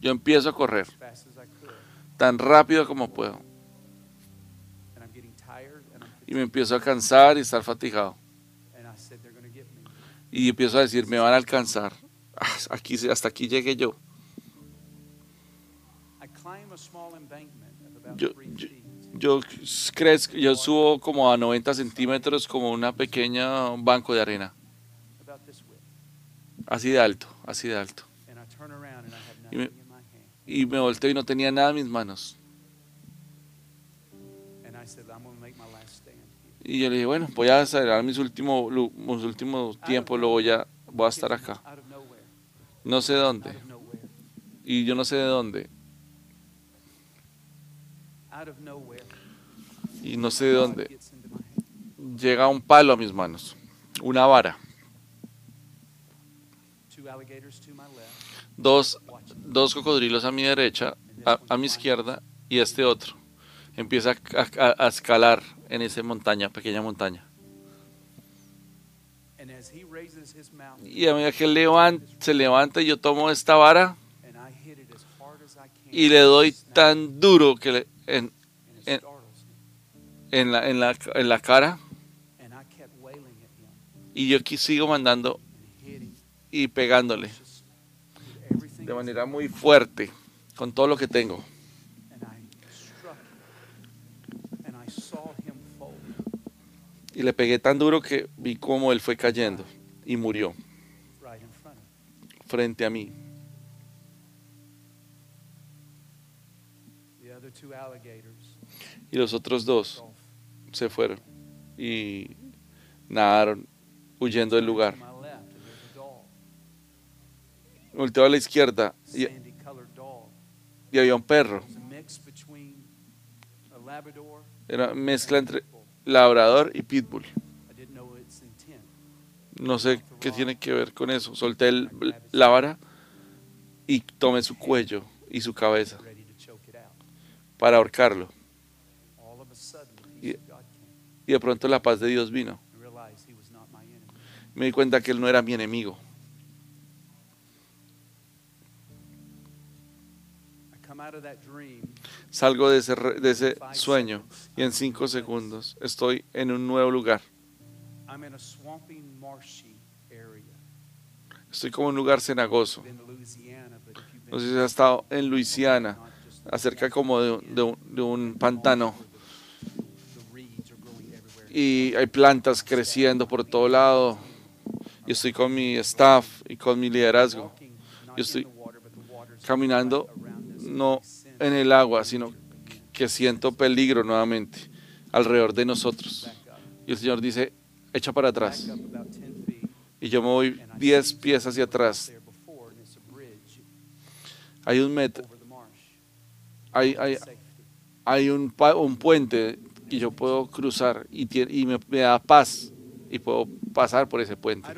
Yo empiezo a correr tan rápido como puedo. Y me empiezo a cansar y estar fatigado y empiezo a decir, me van a alcanzar. Aquí, hasta aquí llegué yo. Yo, yo, yo subo como a 90 centímetros como una pequeña banco de arena. Así de alto, así de alto. Y me, y me volteo y no tenía nada en mis manos. Y yo le dije, bueno, voy a acelerar mis últimos, mis últimos tiempos, luego ya voy a estar acá. No sé dónde. Y yo no sé de dónde. Y no sé de dónde. Llega un palo a mis manos, una vara. Dos, dos cocodrilos a mi derecha, a, mi izquierda y este otro. Empieza a escalar en esa montaña, pequeña montaña. Y a medida que él se levanta, yo tomo esta vara y le doy tan duro que le, en, en, la, en, la, en la cara. Y yo aquí sigo mandando y pegándole de manera muy fuerte con todo lo que tengo. Y le pegué tan duro que vi cómo él fue cayendo y murió frente a mí. Y los otros dos se fueron y nadaron huyendo del lugar. Volteó a la izquierda y, y había un perro. Era mezcla entre labrador y pitbull. No sé qué tiene que ver con eso. Solté el, la vara y tomé su cuello y su cabeza para ahorcarlo. Y, y de pronto la paz de Dios vino. Me di cuenta que él no era mi enemigo. Salgo de ese, de ese sueño y en cinco segundos estoy en un nuevo lugar. Estoy como en un lugar cenagoso. No sé si ha estado en Luisiana, acerca como de, un, de un pantano. Y hay plantas creciendo por todo lado. Y estoy con mi staff y con mi liderazgo. Yo estoy caminando no en el agua, sino que siento peligro nuevamente alrededor de nosotros. Y el Señor dice, echa para atrás. Y yo me voy 10 pies hacia atrás. Hay un metro, hay, hay, hay un, un, puente y yo puedo cruzar y, y me, me da paz y puedo pasar por ese puente.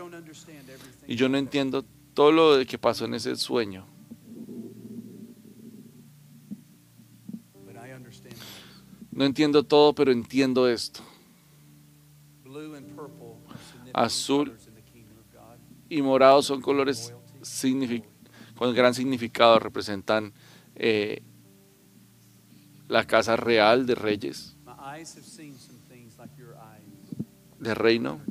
Y yo no entiendo todo lo que pasó en ese sueño. No entiendo todo, pero entiendo esto. Azul y morado son colores con gran significado, representan eh, la casa real de reyes, de reino.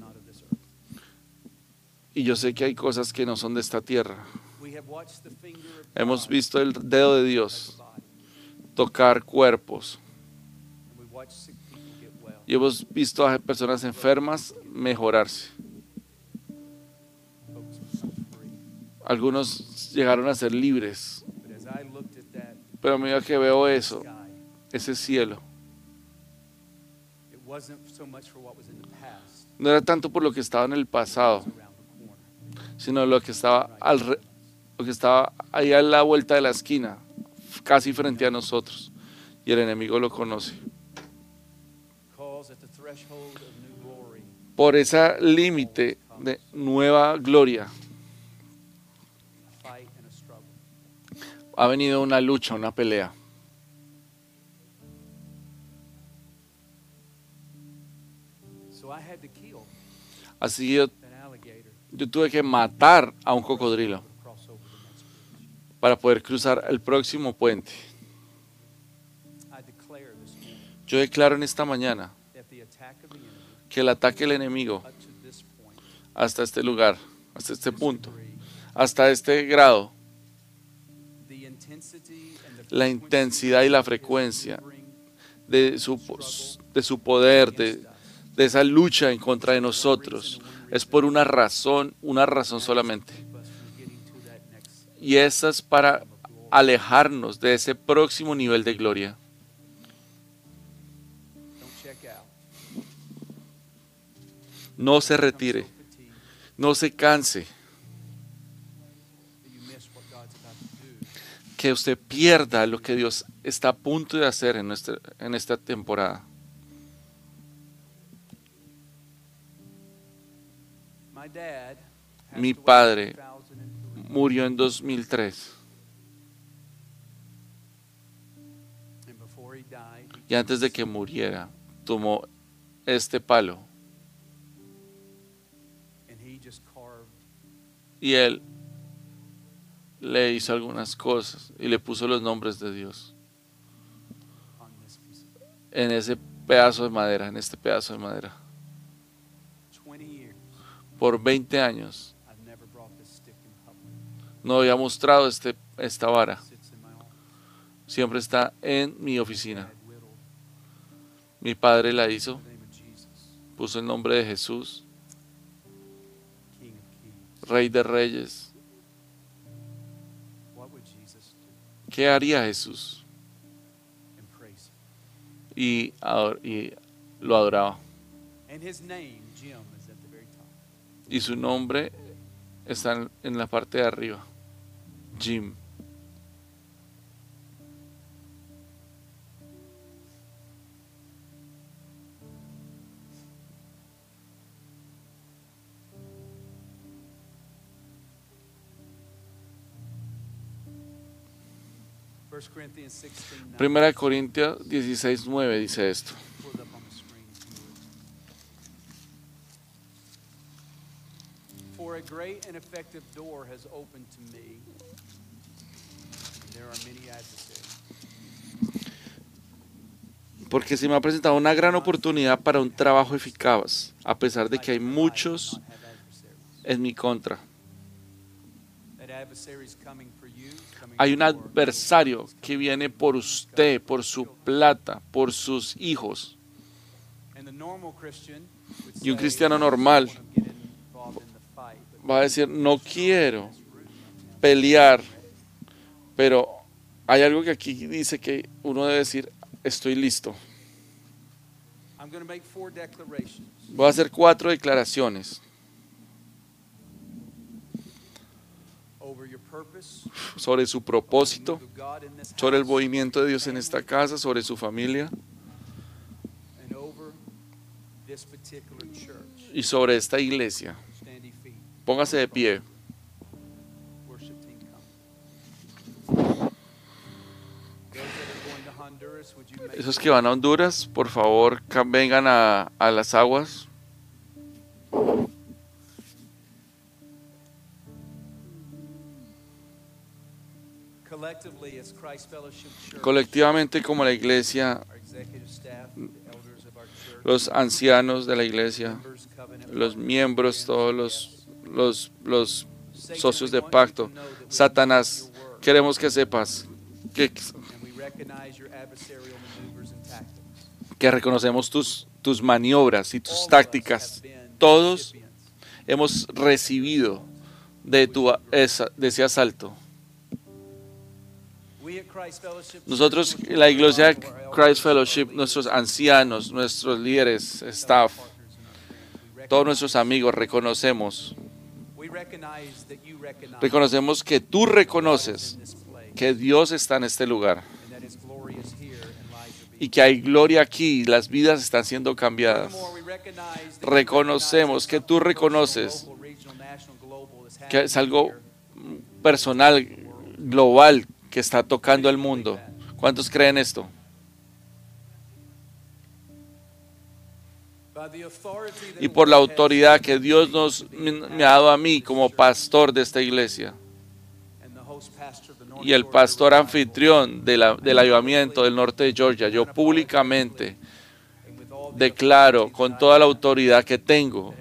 Y yo sé que hay cosas que no son de esta tierra. Hemos visto el dedo de Dios tocar cuerpos. Y hemos visto a personas enfermas mejorarse. Algunos llegaron a ser libres. Pero a medida que veo eso, ese cielo, no era tanto por lo que estaba en el pasado, sino lo que estaba, al, lo que estaba ahí a la vuelta de la esquina, casi frente a nosotros. Y el enemigo lo conoce. Por ese límite de nueva gloria ha venido una lucha, una pelea. Así yo, yo tuve que matar a un cocodrilo para poder cruzar el próximo puente. Yo declaro en esta mañana que el ataque del enemigo hasta este lugar, hasta este punto, hasta este grado, la intensidad y la frecuencia de su, de su poder, de, de esa lucha en contra de nosotros, es por una razón, una razón solamente. Y esa es para alejarnos de ese próximo nivel de gloria. No se retire, no se canse. Que usted pierda lo que Dios está a punto de hacer en, nuestra, en esta temporada. Mi padre murió en 2003. Y antes de que muriera, tomó este palo. Y él le hizo algunas cosas y le puso los nombres de Dios en ese pedazo de madera, en este pedazo de madera por 20 años no había mostrado este, esta vara. Siempre está en mi oficina. Mi padre la hizo. Puso el nombre de Jesús. Rey de Reyes. ¿Qué haría Jesús? Y, y lo adoraba y su nombre está en la parte de arriba. Jim. Primera Corintios 16, 9 dice esto. For a great and effective door has opened to me. and There are many adversaries. Porque se me ha presentado una gran oportunidad para un trabajo eficaz, a pesar de que hay muchos en mi contra. Hay un adversario que viene por usted, por su plata, por sus hijos. Y un cristiano "I don't normal wanna get involved in the fight," but Va a decir, no quiero pelear, pero hay algo que aquí dice que uno debe decir, estoy listo. Voy a hacer cuatro declaraciones sobre su propósito, sobre el movimiento de Dios en esta casa, sobre su familia y sobre esta iglesia. Póngase de pie. Esos que van a Honduras, por favor, vengan a, a las aguas. Colectivamente como la iglesia, los ancianos de la iglesia, los miembros, todos los, los, socios de pacto. Satanás, queremos que sepas que, que reconocemos tus, tus maniobras y tus tácticas. Todos hemos recibido de, tu, esa- de ese asalto. Nosotros, la iglesia Christ Fellowship, nuestros ancianos, nuestros líderes, staff, todos nuestros amigos, reconocemos, reconocemos que tú reconoces que Dios está en este lugar y que hay gloria aquí las vidas están siendo cambiadas. Reconocemos que tú reconoces que es algo personal, global, que está tocando el mundo. ¿Cuántos creen esto? Y por la autoridad que Dios nos me ha dado a mí como pastor de esta iglesia y el pastor anfitrión del avivamiento del norte de Georgia, yo públicamente declaro con toda la autoridad que tengo,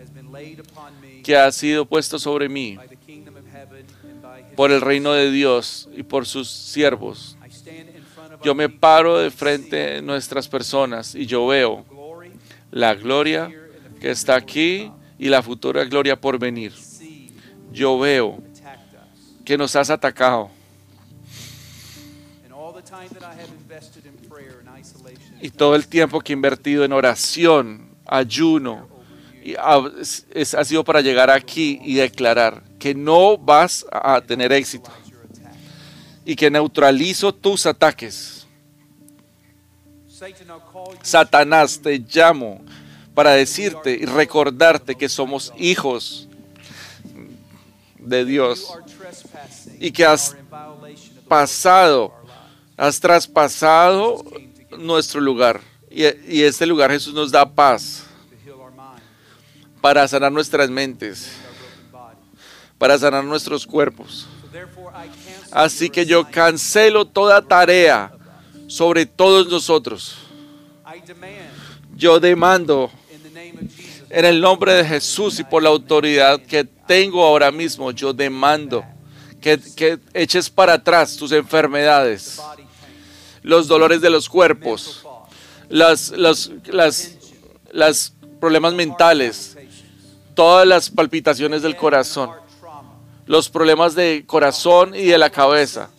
que ha sido puesto sobre mí por el reino de Dios y por sus siervos. Yo me paro de frente de nuestras personas y yo veo la gloria que está aquí y la futura gloria por venir. Yo veo que nos has atacado y todo el tiempo que he invertido en oración, ayuno, ha, es- ha sido para llegar aquí y declarar que no vas a tener éxito y que neutralizo tus ataques. Satanás, te llamo para decirte y recordarte que somos hijos de Dios. Y que has pasado, has traspasado nuestro lugar. Y, y este lugar Jesús nos da paz para sanar nuestras mentes, para sanar nuestros cuerpos. Así que yo cancelo toda tarea sobre todos nosotros. Yo demando en el nombre de Jesús y por la autoridad que tengo ahora mismo, yo demando que, que eches para atrás tus enfermedades, los dolores de los cuerpos, fog, las, las, las, problemas mentales, todas las palpitaciones del corazón, los problemas de corazón y de la cabeza,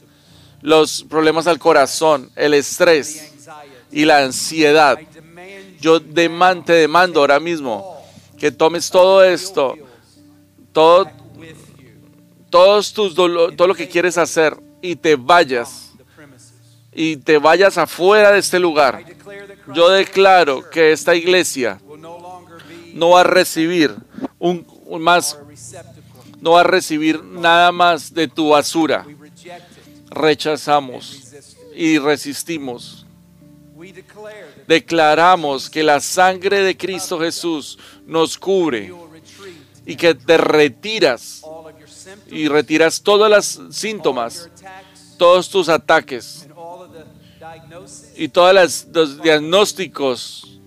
los problemas al corazón, el estrés y la ansiedad. Yo te demando ahora mismo que tomes todo esto, todo, todos tus dolo- todo lo que quieres hacer y te vayas y te vayas afuera de este lugar. Yo declaro que esta iglesia no va a recibir un, más, no va a recibir nada más de tu basura. Rechazamos y resistimos. Declaramos que la sangre de Cristo Jesús nos cubre y que te retiras y retiras todos los síntomas, todos tus ataques y todos los diagnósticos.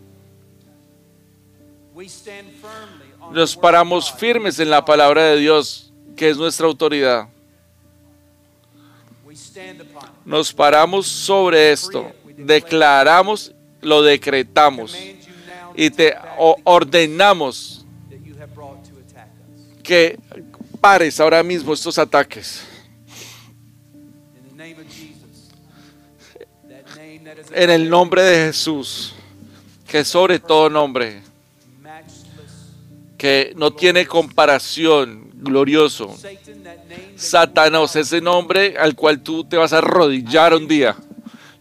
Nos paramos firmes en la palabra de Dios, que es nuestra autoridad. Nos paramos sobre esto, declaramos, lo decretamos y te ordenamos que pares ahora mismo estos ataques. En el nombre de Jesús, que sobre todo nombre. Que no tiene comparación, glorioso. Satanás, ese nombre al cual tú te vas a arrodillar un día.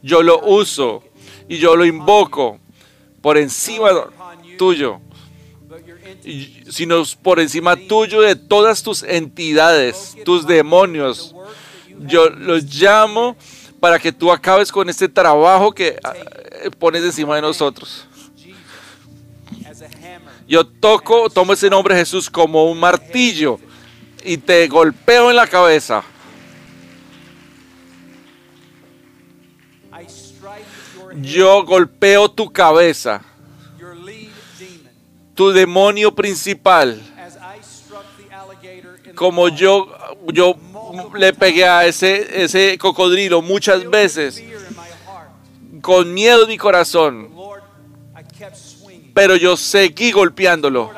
Yo lo uso y yo lo invoco por encima tuyo, sino por encima tuyo de todas tus entidades, tus demonios. Yo los llamo para que tú acabes con este trabajo que ah, pones encima de nosotros. Yo toco, tomo ese nombre Jesús como un martillo y te golpeo en la cabeza. Yo golpeo tu cabeza, tu demonio principal. Como yo, yo le pegué a ese, ese cocodrilo muchas veces con miedo en mi corazón, Pero yo seguí golpeándolo.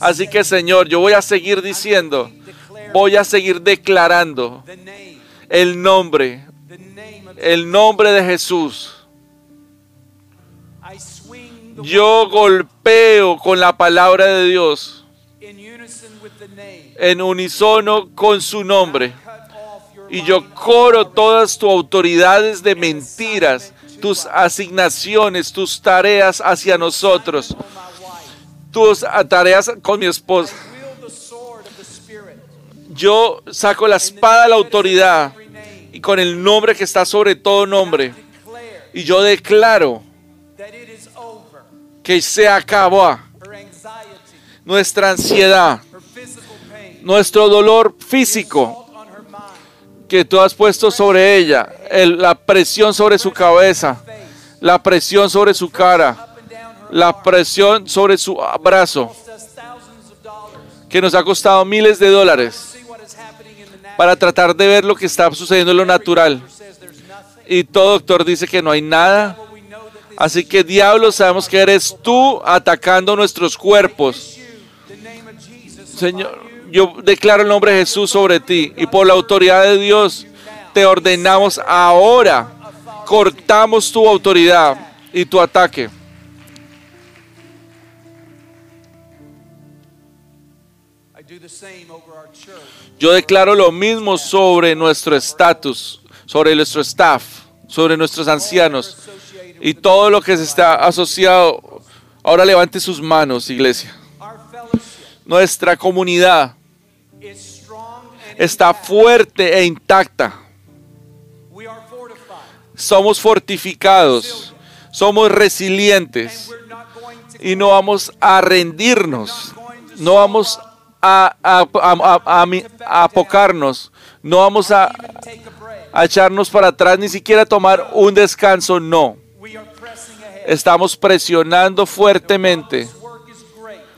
Así que Señor, yo voy a seguir diciendo, voy a seguir declarando el nombre, el nombre de Jesús. Yo golpeo con la palabra de Dios en unisono con su nombre. Y yo coro todas tus autoridades de mentiras, tus asignaciones, tus tareas hacia nosotros, tus tareas con mi esposa. Yo saco la espada de la autoridad y con el nombre que está sobre todo nombre. Y yo declaro que se acabó nuestra ansiedad, nuestro dolor físico que tú has puesto sobre ella, el- la presión sobre su cabeza, la presión sobre su cara, la presión sobre su brazo, que nos ha costado miles de dólares para tratar de ver lo que está sucediendo en lo natural. Y todo doctor dice que no hay nada. Así que diablo, sabemos que eres tú atacando nuestros cuerpos. Señor, yo declaro el nombre de Jesús sobre ti y por la autoridad de Dios te ordenamos ahora, cortamos tu autoridad y tu ataque. Yo declaro lo mismo sobre nuestro estatus, sobre nuestro staff, sobre nuestros ancianos y todo lo que se está asociado. Ahora levante sus manos, iglesia. Nuestra comunidad está fuerte e intacta. Somos fortificados, somos resilientes. Y no vamos a rendirnos, no vamos a, apocarnos, no vamos a, a echarnos para atrás, ni siquiera tomar un descanso, no. Estamos presionando fuertemente.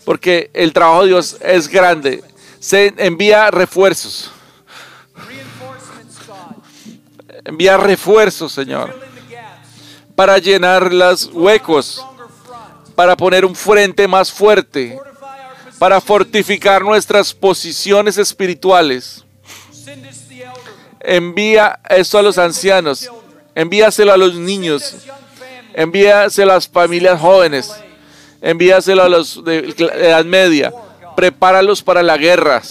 porque el trabajo de Dios es grande. Se envía refuerzos, envía refuerzos, Señor, para llenar los huecos, para poner un frente más fuerte, para fortificar nuestras posiciones espirituales. Envía eso a los ancianos, envíaselo a los niños, envíaselo a las familias jóvenes, envíaselo a los de edad media, prepáralos para la guerra,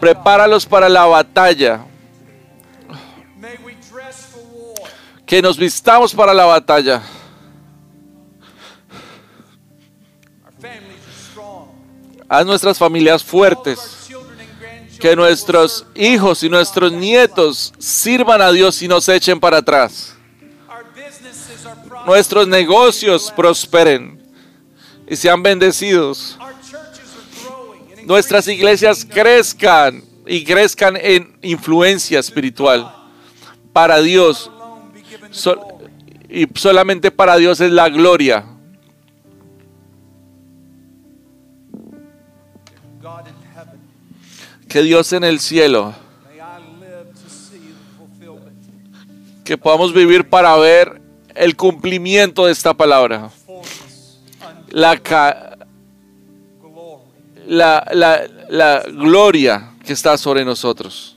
prepáralos para la batalla, que nos vistamos para la batalla. Haz nuestras familias fuertes, Que nuestros hijos y nuestros nietos sirvan a Dios y nos echen para atrás. Nuestros negocios prosperen y sean bendecidos. Nuestras iglesias crezcan y crezcan en influencia espiritual. Para Dios y solamente para Dios es la gloria. Que Dios en el cielo, que podamos vivir para ver el cumplimiento de esta palabra. La. La, la, la gloria que está sobre nosotros.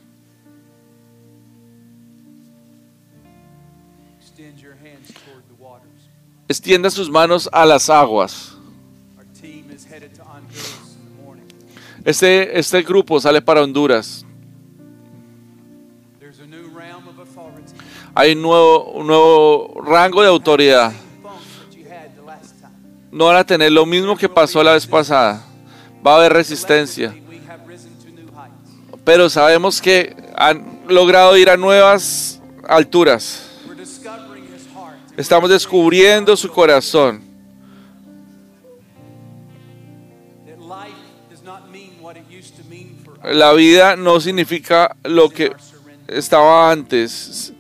Extienda sus manos a las aguas. Este, este grupo sale para Honduras. Hay un nuevo, un nuevo rango de autoridad. No van a tener lo mismo que pasó la vez pasada. Va a haber resistencia. Pero sabemos que han logrado ir a nuevas alturas. Estamos descubriendo su corazón. La vida no significa lo que estaba antes.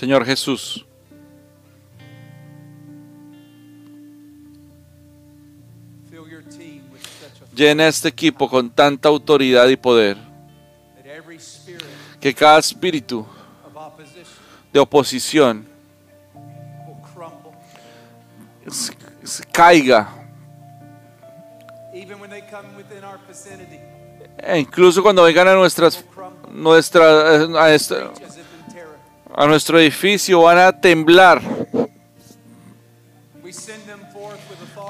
Señor Jesús, llena este equipo con tanta autoridad y poder. Que cada espíritu de oposición caiga. E incluso cuando vengan a nuestras, nuestra, a, esta- a nuestro edificio van a temblar.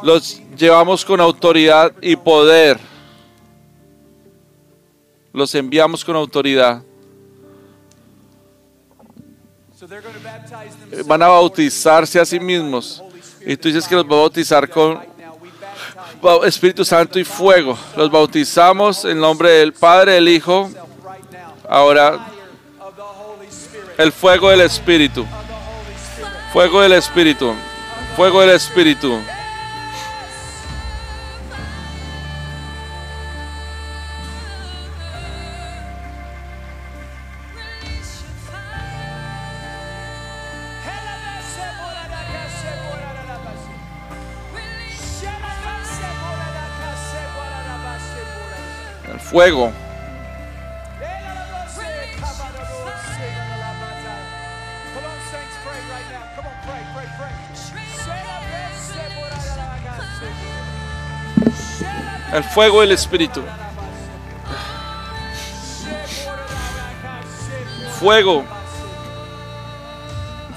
Los llevamos con autoridad y poder. Los enviamos con autoridad. Van a bautizarse a sí mismos. Y tú dices que los va a bautizar con Espíritu Santo y fuego. Los bautizamos en nombre del Padre, del Hijo. Ahora el fuego del Espíritu. Fuego del Espíritu. Fuego del Espíritu. El fuego. El fuego del Espíritu. Fuego.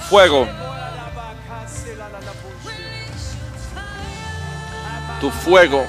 Fuego. Tu fuego.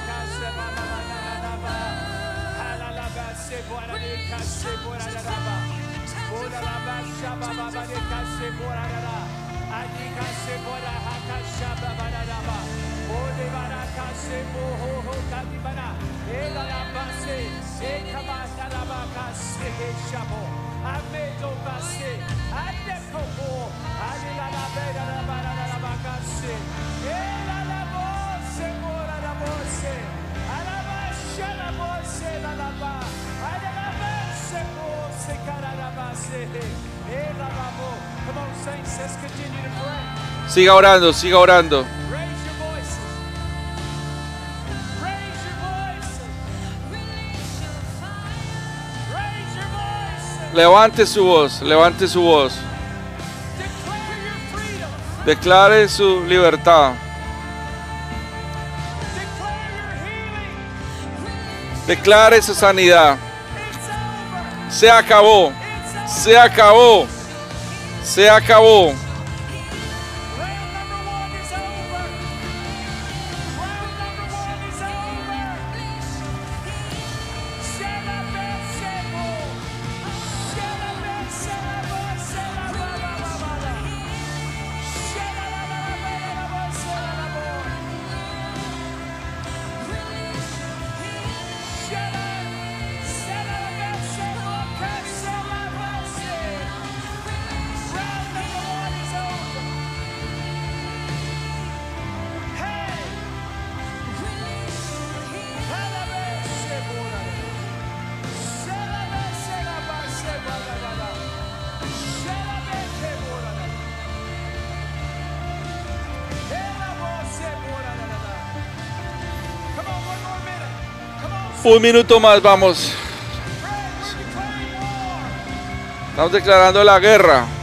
Siga orando, siga orando. Levante su voz, levante su voz. Declare su libertad. Declare su sanidad. Se acabó. CACAO. CACAO. Un minuto más, vamos. Estamos declarando la guerra.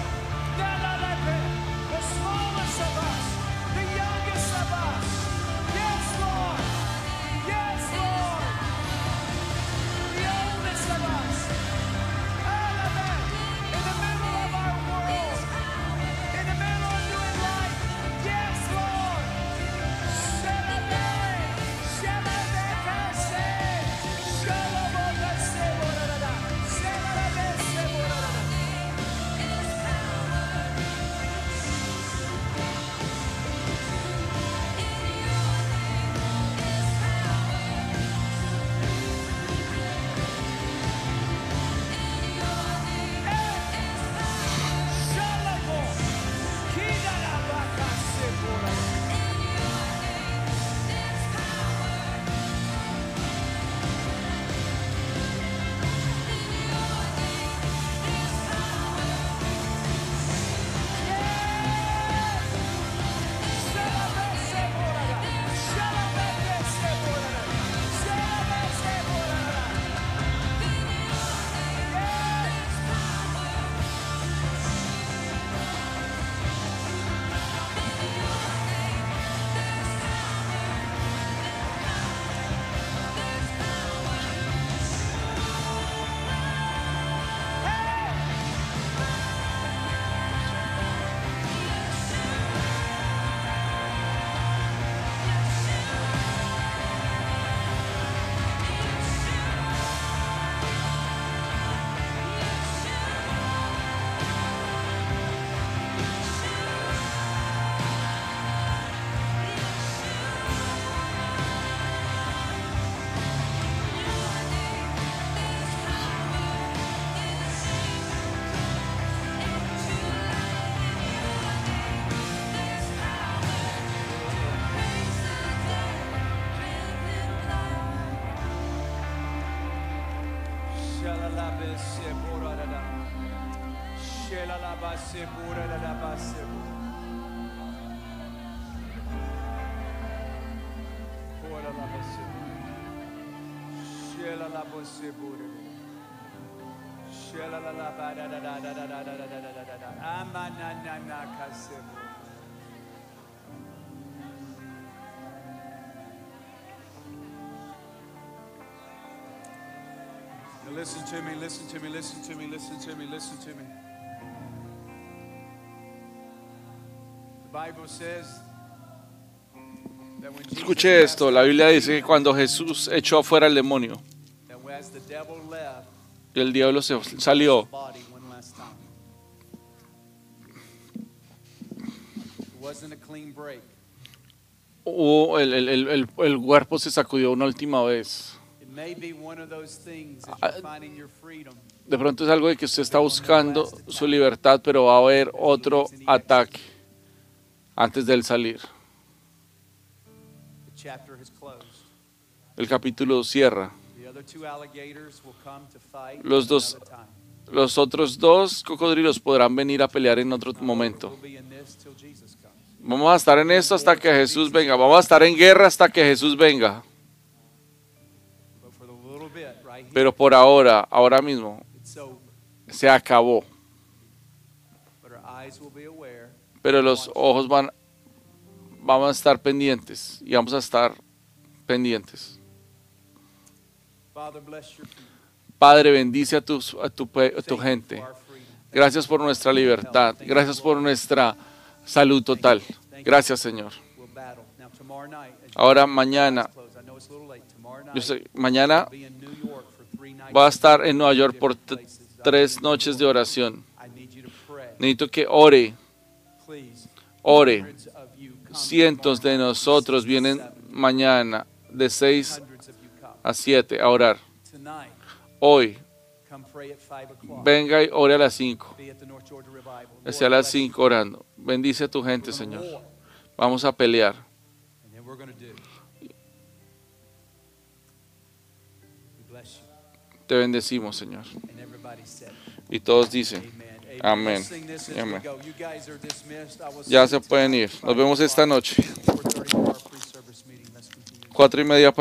Now Listen to me, listen to me, listen to me, listen to me, listen to me. Escuche esto, la Biblia dice que cuando Jesús echó fuera al demonio y el diablo se salió, hubo- el, el- el- el- cuerpo se sacudió una última vez. Ah. De pronto es algo de que usted está buscando su libertad, pero va a haber otro ataque antes del salir. El capítulo cierra. Los dos-. Los otros dos cocodrilos podrán venir a pelear en otro momento. Vamos a estar en esto hasta que Jesús venga. Vamos a estar en guerra hasta que Jesús venga. Pero por ahora, ahora mismo, se acabó. Pero los ojos van, vamos a estar pendientes y vamos a estar pendientes. Padre, bendice a, tu, a tu you gente. Gracias por nuestra libertad. Gracias por nuestra salud total. Gracias, Señor. Ahora, mañana, yo sé- mañana va a estar en Nueva York por tres noches de oración. Necesito que ore. Ore. Cientos de nosotros vienen mañana de 6 Hundreds of you come. a 7 a orar. Hoy, venga y ore a las 5. Be at the North Georgia Revival. Hacia Lord las bless you. 5 orando. Bendice a tu gente, Señor. Vamos a pelear. Te bendecimos, Señor. Y todos dicen. Amén. Amén. ya se pueden ir. Nos vemos esta noche. 4:30 for our pre-service meeting. Let's continue. Cuatro y media para